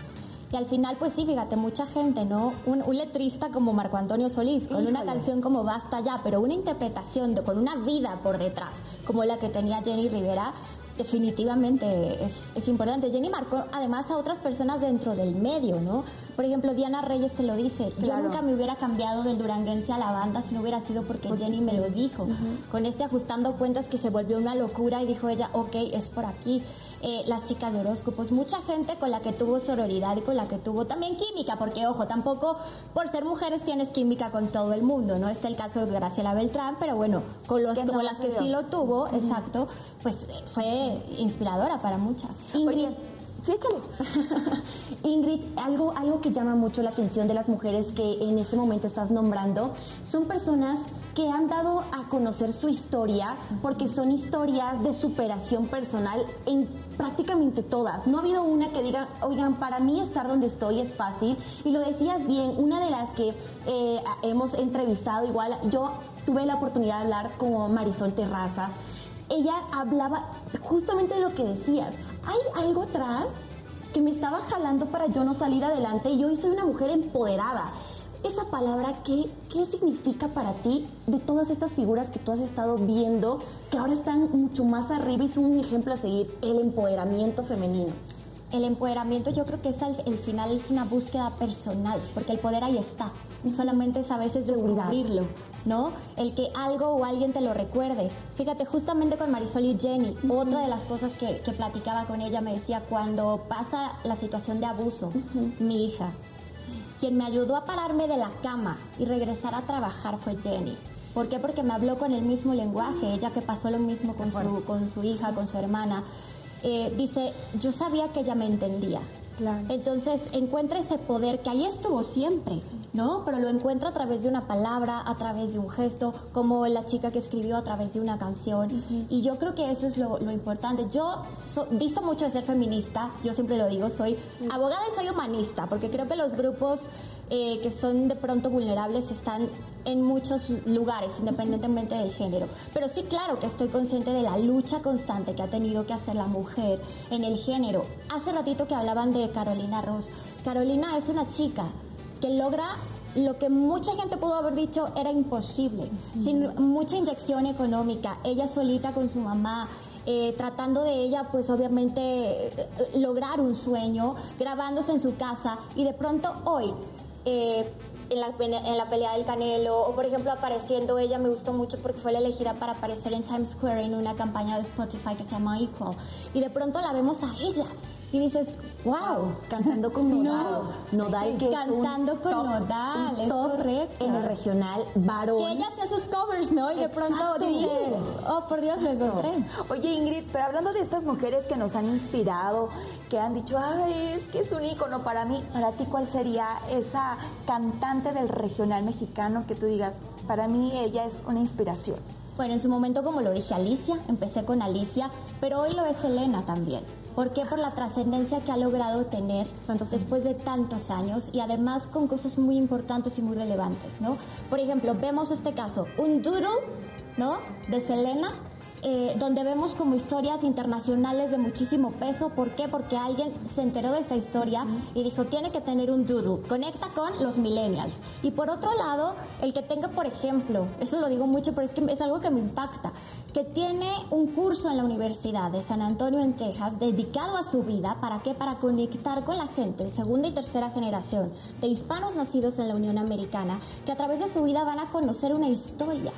Y al final, pues sí, fíjate, mucha gente, ¿no? Un, un letrista como Marco Antonio Solís, con una canción como Basta Ya, pero una interpretación de- con una vida por detrás, como la que tenía Jenny Rivera, definitivamente es, es importante. Jenny marcó además a otras personas dentro del medio, ¿no? Por ejemplo, Diana Reyes te lo dice, yo nunca me hubiera cambiado del duranguense a la banda si no hubiera sido porque Jenny me lo dijo. Con este ajustando cuentas que se volvió una locura y dijo ella, ok, es por aquí. Eh, las chicas de horóscopos, mucha gente con la que tuvo sororidad y con la que tuvo también química, porque ojo, tampoco por ser mujeres tienes química con todo el mundo, ¿no? Está el caso de Graciela Beltrán, pero bueno, con, los, con las que sí lo tuvo, exacto, pues eh, fue inspiradora para muchas. Ingrid, Sí, échale. *laughs* Ingrid, algo, algo que llama mucho la atención de las mujeres que en este momento estás nombrando son personas que han dado a conocer su historia porque son historias de superación personal en prácticamente todas. No ha habido una que diga, oigan, para mí estar donde estoy es fácil. Y lo decías bien, una de las que eh, hemos entrevistado, igual yo tuve la oportunidad de hablar con Marisol Terraza ella hablaba justamente de lo que decías. Hay algo atrás que me estaba jalando para yo no salir adelante y hoy soy una mujer empoderada. Esa palabra, ¿qué, ¿qué significa para ti de todas estas figuras que tú has estado viendo, que ahora están mucho más arriba y son un ejemplo a seguir? El empoderamiento femenino. El empoderamiento yo creo que es al el final es una búsqueda personal, porque el poder ahí está. Solamente es a veces descubrirlo, ¿no? El que algo o alguien te lo recuerde. Fíjate, justamente con Marisol y Jenny, otra de las cosas que, que platicaba con ella me decía, cuando pasa la situación de abuso, mi hija, quien me ayudó a pararme de la cama y regresar a trabajar fue Jenny. ¿Por qué? Porque me habló con el mismo lenguaje, ella que pasó lo mismo con, su, con su hija, con su hermana. Eh, dice, yo sabía que ella me entendía. Entonces encuentra ese poder que ahí estuvo siempre, ¿no? Pero lo encuentra a través de una palabra, a través de un gesto, como la chica que escribió a través de una canción. Y yo creo que eso es lo, lo importante. Yo so- visto mucho de ser feminista, yo siempre lo digo, soy abogada y soy humanista, porque creo que los grupos eh, que son de pronto vulnerables están en muchos lugares, independientemente del género. Pero sí, claro que estoy consciente de la lucha constante que ha tenido que hacer la mujer en el género. Hace ratito que hablaban de Carolina Ross. Carolina es una chica que logra lo que mucha gente pudo haber dicho era imposible, sin mucha inyección económica, ella solita con su mamá, eh, tratando de ella, pues obviamente eh, lograr un sueño, grabándose en su casa y de pronto hoy, eh, en, la, en la pelea del Canelo, o por ejemplo apareciendo ella, me gustó mucho porque fue la elegida para aparecer en Times Square en una campaña de Spotify que se llama Equal. Y de pronto la vemos a ella y dices, wow, Cantando con *laughs* Nodal. Nodal que es un Cantando con top- Nodal, un es top correcto. En el regional varón. Que ella hacía sus covers, ¿no? Y de pronto dice, oh, por Dios, lo encontré. Oye Ingrid, pero hablando de estas mujeres que nos han inspirado, que han dicho, ay, es que es un ícono para mí, para ti, ¿cuál sería esa cantante del regional mexicano que tú digas, para mí ella es una inspiración? Bueno, en su momento, como lo dije, Alicia, empecé con Alicia, pero hoy lo es Elena también. ¿Por qué? Por la trascendencia que ha logrado tener después de tantos años y además con cosas muy importantes y muy relevantes, ¿no? Por ejemplo, vemos este caso, un doodle, ¿no? De Selena eh, donde vemos como historias internacionales de muchísimo peso. ¿Por qué? Porque alguien se enteró de esta historia y dijo, tiene que tener un doodle, conecta con los millennials. Y por otro lado, el que tenga, por ejemplo, eso lo digo mucho, pero es que es algo que me impacta, que tiene un curso en la Universidad de San Antonio en Texas dedicado a su vida, ¿para qué? Para conectar con la gente de segunda y tercera generación de hispanos nacidos en la Unión Americana, que a través de su vida van a conocer una historia.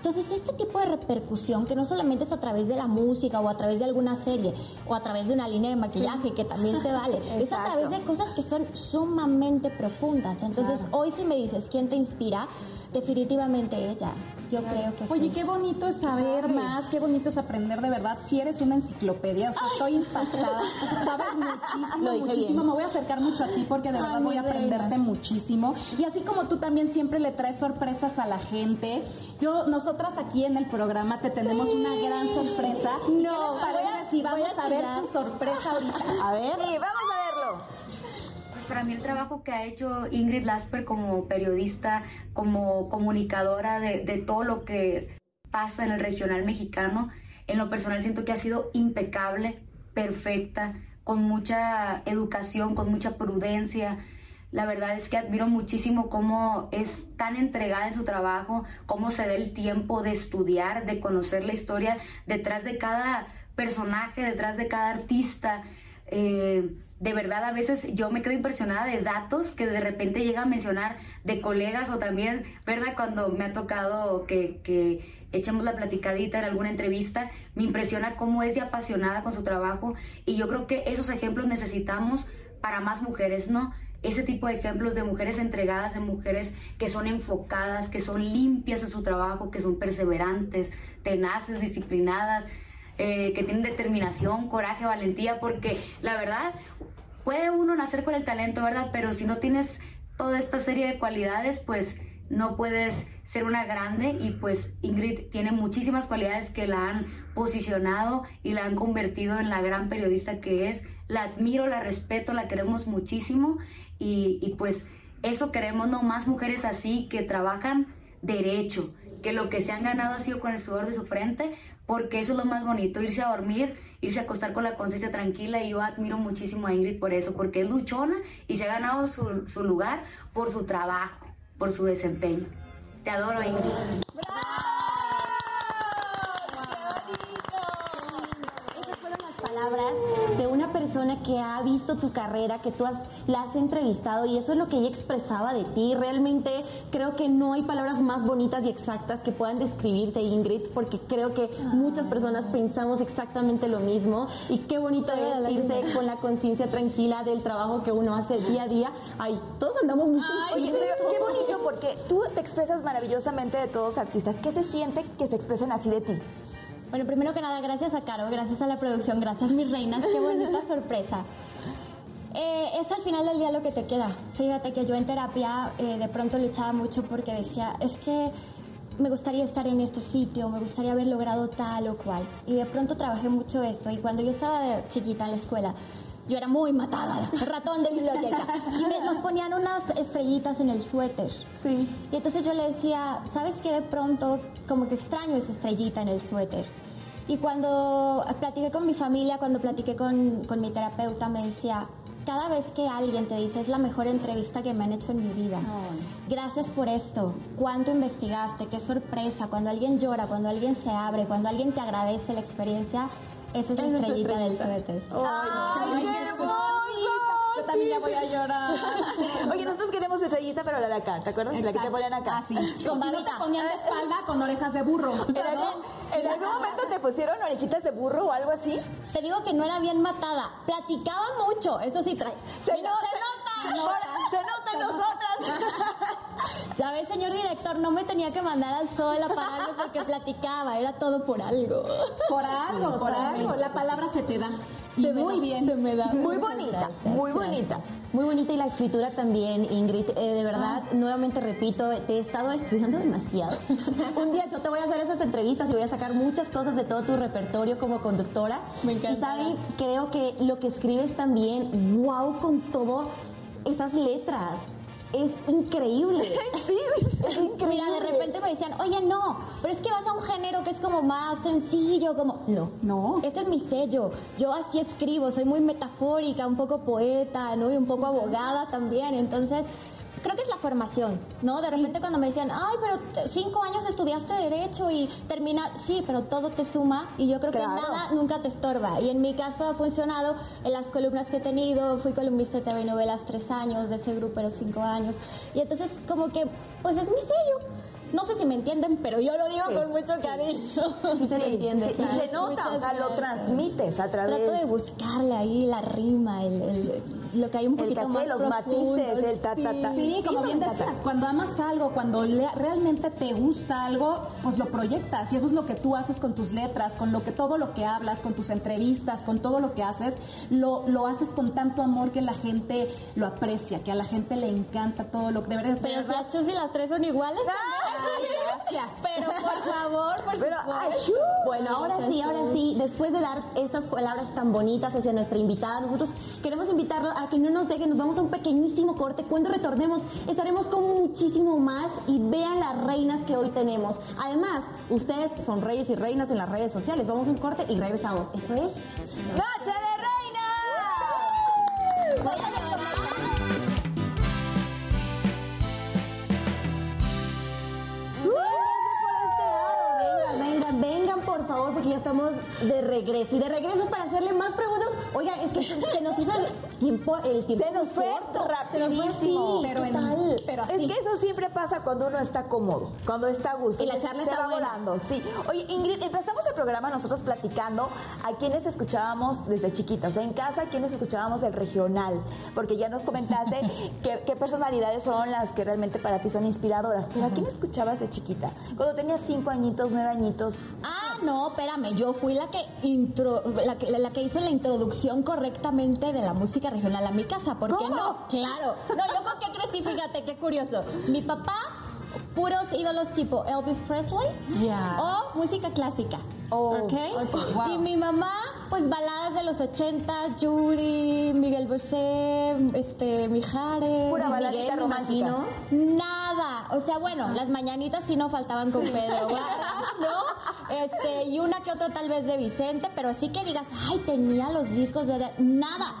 Entonces, este tipo de repercusión, que no solamente es a través de la música o a través de alguna serie o a través de una línea de maquillaje, que también se vale, *laughs* es a través de cosas que son sumamente profundas. Entonces, hoy si me dices quién te inspira, definitivamente ella. Yo creo que Oye, sí. qué bonito es saber más, qué bonito es aprender de verdad. Si eres una enciclopedia, o sea, estoy impactada. Sabes muchísimo, *laughs* muchísimo. bien. Me voy a acercar mucho a ti porque de verdad voy a aprenderte muchísimo. Y así como tú también siempre le traes sorpresas a la gente, yo, nosotras aquí en el programa te tenemos una gran sorpresa. ¿Qué les parece si a vamos a ver su sorpresa ahorita? A ver. Sí, vamos a verlo. Para mí el trabajo que ha hecho Ingrid Lasper como periodista, como comunicadora de, de todo lo que pasa en el regional mexicano, en lo personal siento que ha sido impecable, perfecta, con mucha educación, con mucha prudencia. La verdad es que admiro muchísimo cómo es tan entregada en su trabajo, cómo se da el tiempo de estudiar, de conocer la historia detrás de cada personaje, detrás de cada artista. Eh, de verdad, a veces yo me quedo impresionada de datos que de repente llega a mencionar de colegas o también, ¿verdad? Cuando me ha tocado que, que echemos la platicadita en alguna entrevista, me impresiona cómo es de apasionada con su trabajo y yo creo que esos ejemplos necesitamos para más mujeres, ¿no? Ese tipo de ejemplos de mujeres entregadas, de mujeres que son enfocadas, que son limpias en su trabajo, que son perseverantes, tenaces, disciplinadas, eh, que tienen determinación, coraje, valentía, porque la verdad, puede uno nacer con el talento, ¿verdad? Pero si no tienes toda esta serie de cualidades, pues no puedes ser una grande y pues Ingrid tiene muchísimas cualidades que la han posicionado y la han convertido en la gran periodista que es. La admiro, la respeto, la queremos muchísimo y, y pues eso queremos, ¿no? Más mujeres así que trabajan derecho, que lo que se han ganado ha sido con el sudor de su frente, porque eso es lo más bonito, irse a dormir, irse a acostar con la conciencia tranquila y yo admiro muchísimo a Ingrid por eso, porque es luchona y se ha ganado su, su lugar por su trabajo, por su desempeño. Te adoro, Ingrid. Esas fueron las palabras de una persona que ha visto tu carrera, que tú has, la has entrevistado y eso es lo que ella expresaba de ti. Realmente creo que no hay palabras más bonitas y exactas que puedan describirte, Ingrid, porque creo que muchas personas pensamos exactamente lo mismo y qué bonito es irse con la conciencia tranquila del trabajo que uno hace día a día. Ay, todos andamos muy Oye, pero qué bonito porque tú te expresas maravillosamente de todos los artistas. ¿Qué se siente que se expresen así de ti? Bueno, primero que nada, gracias a Caro, gracias a la producción, gracias mis reinas, qué bonita *laughs* sorpresa. Eh, es al final del día lo que te queda. Fíjate que yo en terapia eh, de pronto luchaba mucho porque decía, es que me gustaría estar en este sitio, me gustaría haber logrado tal o cual. Y de pronto trabajé mucho esto y cuando yo estaba chiquita en la escuela, yo era muy matada, *laughs* ratón de biblioteca. Y me- nos ponían unas estrellitas en el suéter. Sí. Y entonces yo le decía, ¿sabes qué? De pronto, como que extraño esa estrellita en el suéter. Y cuando platiqué con mi familia, cuando platiqué con, con mi terapeuta, me decía, cada vez que alguien te dice, es la mejor entrevista que me han hecho en mi vida. Gracias por esto. ¿Cuánto investigaste? Qué sorpresa. Cuando alguien llora, cuando alguien se abre, cuando alguien te agradece la experiencia, esa es la estrellita del suéter. Ay, qué hermoso. Yo también ya voy a llorar. *laughs* Oye, nosotros queremos estrellita, pero la de acá, ¿te acuerdas? La que te ponían acá. Con Con si no te ponían de *laughs* espalda con orejas de burro. ¿En algún, en algún momento te pusieron orejitas de burro o algo así? Te digo que no era bien matada. Platicaba mucho. Eso sí, trae. Se. Se nota. Se nota en nosotras. Ya ves, señor director, no me tenía que mandar al sol a pararme porque platicaba. Era todo por algo. Por algo, por algo. La palabra se te da. Y Se muy da, bien. Se me da. Muy bonita, muy bonita. Muy bonita y la escritura también, Ingrid. Eh, de verdad, nuevamente repito, te he estado estudiando demasiado. Un día yo te voy a hacer esas entrevistas y voy a sacar muchas cosas de todo tu repertorio como conductora. Me Y encanta. saben, creo que lo que escribes también, wow, con todo esas letras. es increíble. *laughs* sí, es increíble. Mira, de repente me decían, oye, no, pero es que vas a un género que es como más sencillo, como... No. No. Este es mi sello. Yo así escribo, soy muy metafórica, un poco poeta, ¿no? Y un poco abogada también. Entonces, creo que es la formación, ¿no? De repente cuando me decían, ay, pero cinco años estudiaste Derecho y termina... Sí, pero todo te suma y yo creo Claro. que nada nunca te estorba. Y en mi caso ha funcionado en las columnas que he tenido. Fui columnista de TV novelas tres años, de ese grupo pero cinco años. Y entonces como que, pues es mi sello. No sé si me entienden, pero yo lo digo Sí. con mucho cariño. *laughs* Sí se Sí, entiende, claro. y se nota, o sea, lo transmites a través Trato de buscarle ahí la rima, el, el- lo que hay un el poquito caché, más los profundo. matices, el ta, ta, ta. Sí, como bien decías, cuando amas algo, cuando le- realmente te gusta algo, pues lo proyectas y eso es lo que tú haces con tus letras, con lo que todo lo que hablas, con tus entrevistas, con todo lo que haces, lo, lo haces con tanto amor que la gente lo aprecia, que a la gente le encanta todo lo que de verdad. de Pero si verdad, Chus y las tres son iguales. Ay, gracias. Pero por favor, por Pero, supuesto. Bueno, ahora sí, ahora sí, después de dar estas palabras tan bonitas hacia nuestra invitada, nosotros queremos invitarlo a que no nos dejen, nos vamos a un pequeñísimo corte. Cuando retornemos, estaremos con muchísimo más y vean las reinas que hoy tenemos. Además, ustedes son reyes y reinas en las redes sociales. Vamos a un corte y regresamos. Esto es favor, porque ya estamos de regreso. Y de regreso para hacerle más preguntas. Oigan, es que se nos hizo el tiempo, el tiempo Se nos fue corto. rapidísimo. Sí, pero, en- pero Es así. que eso siempre pasa cuando uno está cómodo, cuando está a gusto. Y la Se- charla se está va volando, sí. Oye, Ingrid, empezamos el programa nosotros platicando a quienes escuchábamos desde chiquitas. En casa, quienes escuchábamos el regional. Porque ya nos comentaste *laughs* qué, qué personalidades son las que realmente para ti son inspiradoras. Pero ¿a quién escuchabas de chiquita? Cuando tenías cinco añitos, nueve añitos. Ah, no, espérame, yo fui la que, intro, la, que, la que hizo la introducción correctamente de la música regional a mi casa, ¿por qué ¿Cómo? no? Claro. No, yo con qué crecí, fíjate, qué curioso. Mi papá, puros ídolos tipo Elvis Presley o música clásica. Oh. Y mi mamá, pues baladas de los 80, Yuri, Miguel Bosé, este, Mijares. Pura baladita romántica. imagino. Nada. O sea, bueno, las mañanitas sí no faltaban con Pedro Vargas, ¿no? Este, y una que otra tal vez de Vicente, pero sí que digas, ay, tenía los discos de... Nada.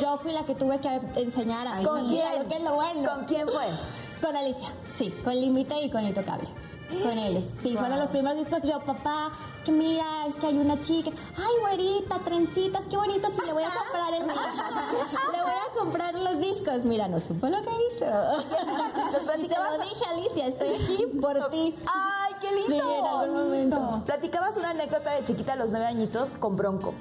Yo fui la que tuve que enseñar a ¿Con quién? lo que es lo bueno. ¿Con quién fue? Con Alicia, sí, con Límite y con Intocable. Con *gasps* ellos. Sí, fueron los primeros discos. Yo, papá, es que mira, es que hay una chica. Ay, güerita, trencitas, qué bonito. Sí, le voy a comprar el. *laughs* le voy a comprar los discos. Mira, no supo lo que hizo. *laughs* ¿Los Y te lo dije, Alicia, estoy aquí *laughs* por ti. ¡Ay, qué lindo! Sí, en algún momento. Platicabas una anécdota de chiquita a los nueve añitos con Bronco.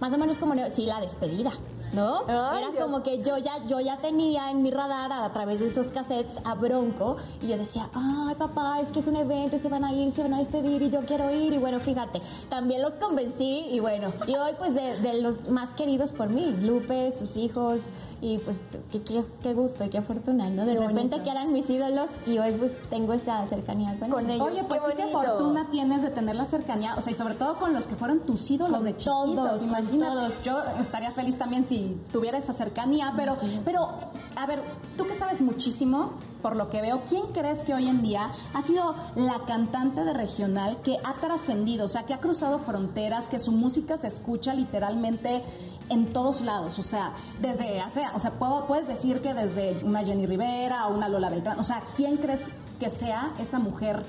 Más o menos como, sí, la despedida, ¿no? Ay, Era Dios. como que yo ya, yo ya tenía en mi radar a, través de estos cassettes a Bronco y yo decía, ay papá, es que es un evento y se van a ir, se van a despedir y yo quiero ir y bueno, fíjate, también los convencí y bueno, y hoy pues de, de los más queridos por mí, Lupe, sus hijos y pues qué, qué, qué gusto y qué fortuna, ¿no? De repente que eran mis ídolos y hoy pues tengo esa cercanía con, Con ellos. Oye, pues Qué sí qué fortuna tienes de tener la cercanía, o sea, y sobre todo con los que fueron tus ídolos Con de chiquitos. todos, imagínate. todos. Yo estaría feliz también si tuviera esa cercanía, pero, pero, a ver, tú que sabes muchísimo, por lo que veo, ¿quién crees que hoy en día ha sido la cantante de regional que ha trascendido, o sea, que ha cruzado fronteras, que su música se escucha literalmente en todos lados, o sea, desde hace, o sea, puedes decir que desde una Jenny Rivera o una Lola Beltrán, o sea, ¿quién crees que sea esa mujer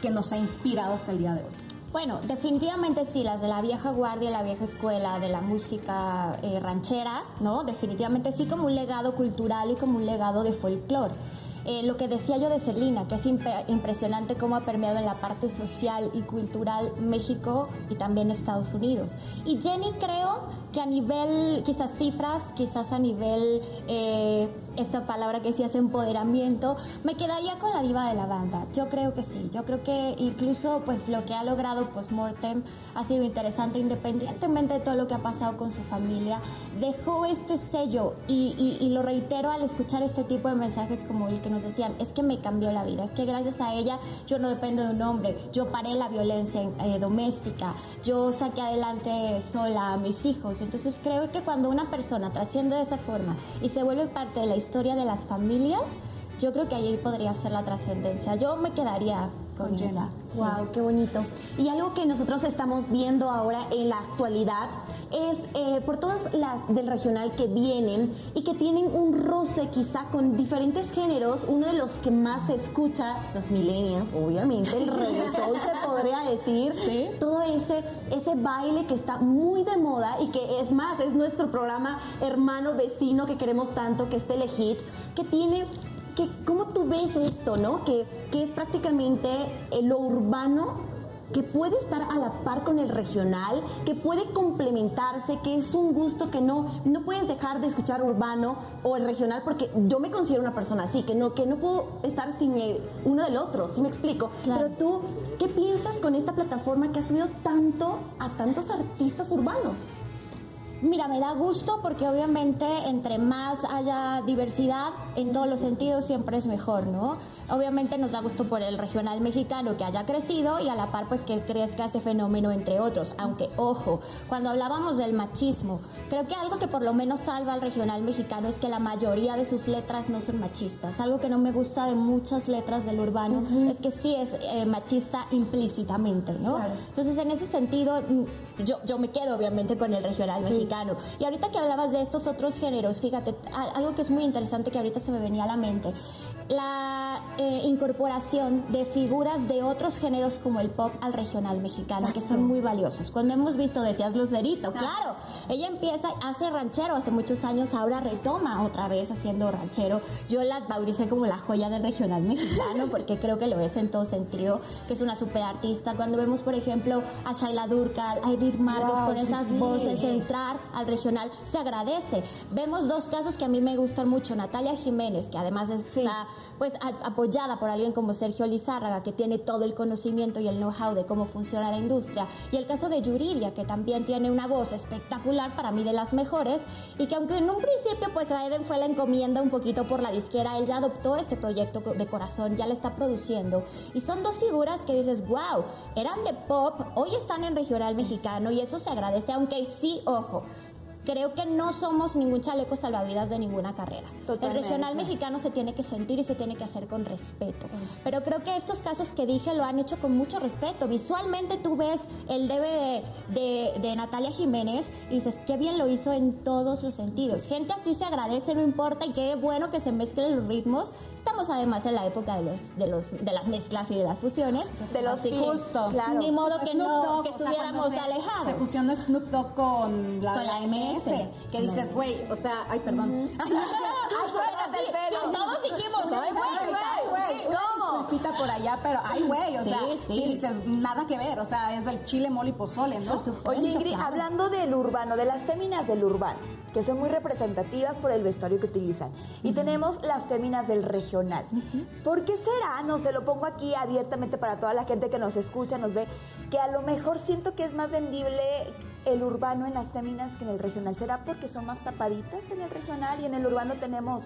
que nos ha inspirado hasta el día de hoy? Bueno, definitivamente sí, las de la vieja guardia, la vieja escuela, de la música eh, ranchera, ¿no? Definitivamente sí como un legado cultural y como un legado de folclore. Eh, lo que decía yo de Celina, que es impresionante cómo ha permeado en la parte social y cultural México y también Estados Unidos. Y Jenny creo que a nivel, quizás cifras, quizás a nivel, eh, esta palabra que sí hace empoderamiento, me quedaría con la diva de la banda. Yo creo que sí, yo creo que incluso pues lo que ha logrado postmortem ha sido interesante independientemente de todo lo que ha pasado con su familia. Dejó este sello y, y- y lo reitero al escuchar este tipo de mensajes como el que nos decían, es que me cambió la vida, es que gracias a ella yo no dependo de un hombre, yo paré la violencia eh, doméstica, yo saqué adelante sola a mis hijos. Entonces creo que cuando una persona trasciende de esa forma y se vuelve parte de la historia de las familias, yo creo que ahí podría ser la trascendencia. Yo me quedaría con, Con Jenny. ella. Wow, qué bonito. Y algo que nosotros estamos viendo ahora en la actualidad es eh, por todas las del regional que vienen y que tienen un roce quizá con diferentes géneros, uno de los que más se escucha, los millennials, obviamente, el reggaetón se podría decir, todo ese, ese baile que está muy de moda y que es más, es nuestro programa hermano vecino que queremos tanto, que es Telehit, que tiene que, ¿cómo tú ves esto, no? Que, que es prácticamente eh, lo urbano que puede estar a la par con el regional, que puede complementarse, que es un gusto que no, no puedes dejar de escuchar urbano o el regional, porque yo me considero una persona así, que no, que no puedo estar sin el- uno del otro, ¿sí me explico? Claro. Pero tú, ¿qué piensas con esta plataforma que ha subido tanto a tantos artistas urbanos? Mira, me da gusto porque obviamente entre más haya diversidad en todos los sentidos siempre es mejor, ¿no? Obviamente nos da gusto por el regional mexicano que haya crecido y a la par pues que crezca este fenómeno entre otros. Aunque, ojo, cuando hablábamos del machismo, creo que algo que por lo menos salva al regional mexicano es que la mayoría de sus letras no son machistas. Algo que no me gusta de muchas letras del urbano es que sí es eh, machista implícitamente, ¿no? Entonces en ese sentido mm, yo, yo me quedo obviamente con el regional mexicano. Y ahorita que hablabas de estos otros géneros, fíjate, algo que es muy interesante que ahorita se me venía a la mente, la eh, incorporación de figuras de otros géneros como el pop al regional mexicano, que son muy valiosos. Cuando hemos visto, decías Lucerito, claro, ella empieza, hace ranchero hace muchos años, ahora retoma otra vez haciendo ranchero. Yo la bauticé como la joya del regional mexicano, *laughs* porque creo que lo es en todo sentido, que es una super artista. Cuando vemos, por ejemplo, a Shaila Durcal, a Edith Márquez Wow, con sí, esas sí. voces, entrar al regional, se agradece. Vemos dos casos que a mí me gustan mucho. Natalia Jiménez, que además está pues apoyada por alguien como Sergio Lizárraga, que tiene todo el conocimiento y el know-how de cómo funciona la industria. Y el caso de Yuridia, que también tiene una voz espectacular, para mí de las mejores, y que aunque en un principio pues a fue la encomienda un poquito por la disquera, él ya adoptó este proyecto de corazón, ya le está produciendo. Y son dos figuras que dices, wow, eran de pop, hoy están en regional mexicano y eso se agradece, aunque sí, ojo. Creo que no somos ningún chaleco salvavidas de ninguna carrera. Totalmente. El regional mexicano se tiene que sentir y se tiene que hacer con respeto. Pero creo que estos casos que dije lo han hecho con mucho respeto. Visualmente tú ves el debe de, de- de Natalia Jiménez y dices, qué bien lo hizo en todos los sentidos. Gente así se agradece, no importa, y qué bueno que se mezclen los ritmos. Estamos además en la época de los, de los, de las mezclas y de las fusiones. De los que justo, claro. Ni modo que Snoop no, Dogg, que o sea, estuviéramos cuando se- alejados. Se fusionó Snoop Dogg con la, Con la MS. que dices, güey, o sea, ay, perdón. *laughs* Ay, suéltate el pelo. Todos dijimos, ay, güey, güey, disculpita por allá, pero ay, güey, o Sí, sea, sí. sí. dices, nada que ver, o sea, es del chile, mole y pozole, ¿no? Oye, Ingrid, claro. hablando del urbano, de las féminas del urbano, que son muy representativas por el vestuario que utilizan. Y tenemos las féminas del regional. ¿Por qué será? No se lo pongo aquí abiertamente para toda la gente que nos escucha, nos ve, que a lo mejor siento que es más vendible el urbano en las féminas que en el regional. ¿Será porque son más tapaditas en el regional y en el urbano tenemos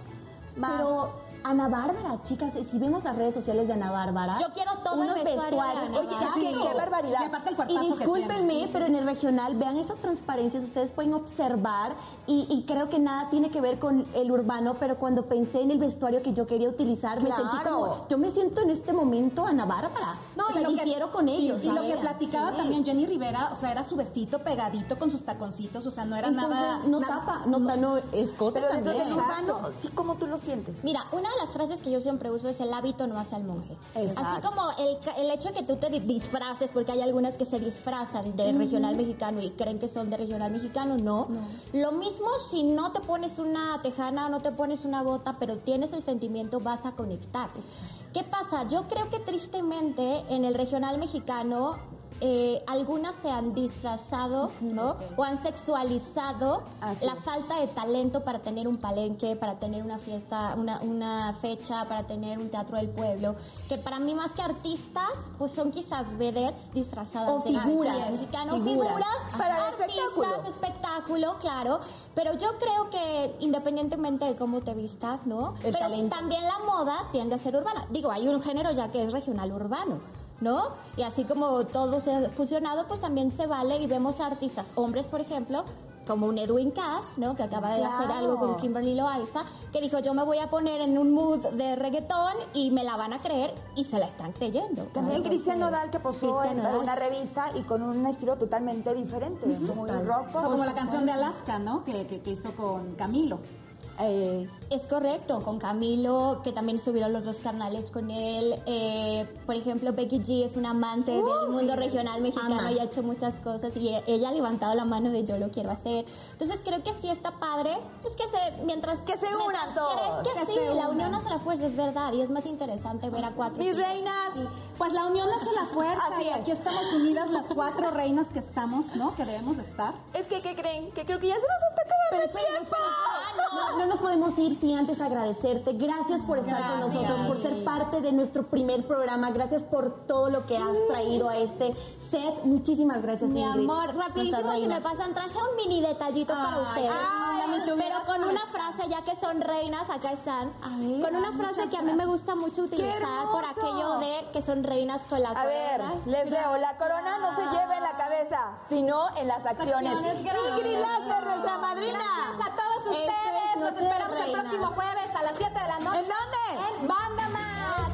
más... Pero Ana Bárbara, chicas, si vemos las redes sociales de Ana Bárbara, Yo quiero todo el unos vestuario de Ana Oye, Bárbara. sí, qué barbaridad. Y aparte el Y discúlpenme. Sí, pero en el regional, vean esas transparencias, ustedes pueden observar y, y creo que nada tiene que ver con el urbano, pero cuando pensé en el vestuario que yo quería utilizar, me sentí como, yo me siento en este momento Ana Bárbara. No, o sea, y lo que, difiero con ellos. Y, y lo que platicaba Sí. también Jenny Rivera, o sea, era su vestito pegadito con sus taconcitos, o sea, no era Entonces, nada. no nada- tapa, no, ta- no escote Pero dentro también. del urbano, sí, como tú lo sientes. Mira, una de las frases que yo siempre uso es el hábito no hace al monje. Exacto. Así como el, el hecho de que tú te di- disfraces, porque hay algunas que se disfrazan de regional mexicano y creen que son de regional mexicano, no. Lo mismo si no te pones una tejana o no te pones una bota, pero tienes el sentimiento, vas a conectar. ¿Qué pasa? Yo creo que tristemente en el regional mexicano eh, algunas se han disfrazado, ¿no? O han sexualizado Así la es. falta de talento para tener un palenque, para tener una fiesta, una, una fecha, para tener un teatro del pueblo, que para mí más que artistas, pues son quizás vedettes disfrazadas O de figuras, regional mexicano, figuras. figuras, Para artistas, espectáculo. espectáculo, claro, pero yo creo que independientemente de cómo te vistas, ¿no? El pero talento. también la moda tiende a ser urbana. Digo, hay un género ya que es regional urbano. ¿No? Y así como todo se ha fusionado, pues también se vale y vemos artistas, hombres por ejemplo, como un Edwin Cash, ¿no? Que acaba de hacer algo con Kimberly Loaiza, que dijo, yo me voy a poner en un mood de reggaetón y me la van a creer y se la están creyendo. También Cristian Nodal que posó en Nodal. una revista y con un estilo totalmente diferente, muy rock. O como la canción de Alaska, ¿no? Que, que, que hizo con Camilo. Eh, es correcto, con Camilo, que también subieron los dos carnales con él. Eh, por ejemplo, Becky G es una amante del mundo regional mexicano Ama. y ha hecho muchas cosas y ella ha levantado la mano de yo lo quiero hacer. Entonces creo que sí está padre, pues que se, mientras... Que se unan todos. crees que, Que sí, la unión hace la fuerza, es verdad, y es más interesante ver a cuatro. Mis tíos. reinas, Pues la unión hace la fuerza y aquí estamos unidas las cuatro reinas que estamos, ¿no? Que debemos de estar. es que, ¿qué creen? Que creo que ya se nos está acabando el tiempo. No, no nos podemos ir sin antes agradecerte. Gracias por estar con nosotros, por ser parte de nuestro primer programa. Gracias por todo lo que has traído a este set. Muchísimas gracias, Mi Ingrid. amor, rapidísimo si me pasan, traje un mini detallito para ustedes. ay, pero con una frase, ya que son reinas, acá están. con una ay, frase que a mí me gusta mucho utilizar por aquello de que son reinas con la A ver, corona. les leo, la corona no se lleva en la cabeza, sino en las acciones. Acciones. Ingrid Lasser, nuestra madrina. Gracias a todos Este ustedes esperamos el próximo jueves a las 7 de la noche. ¿En dónde? En Bandama.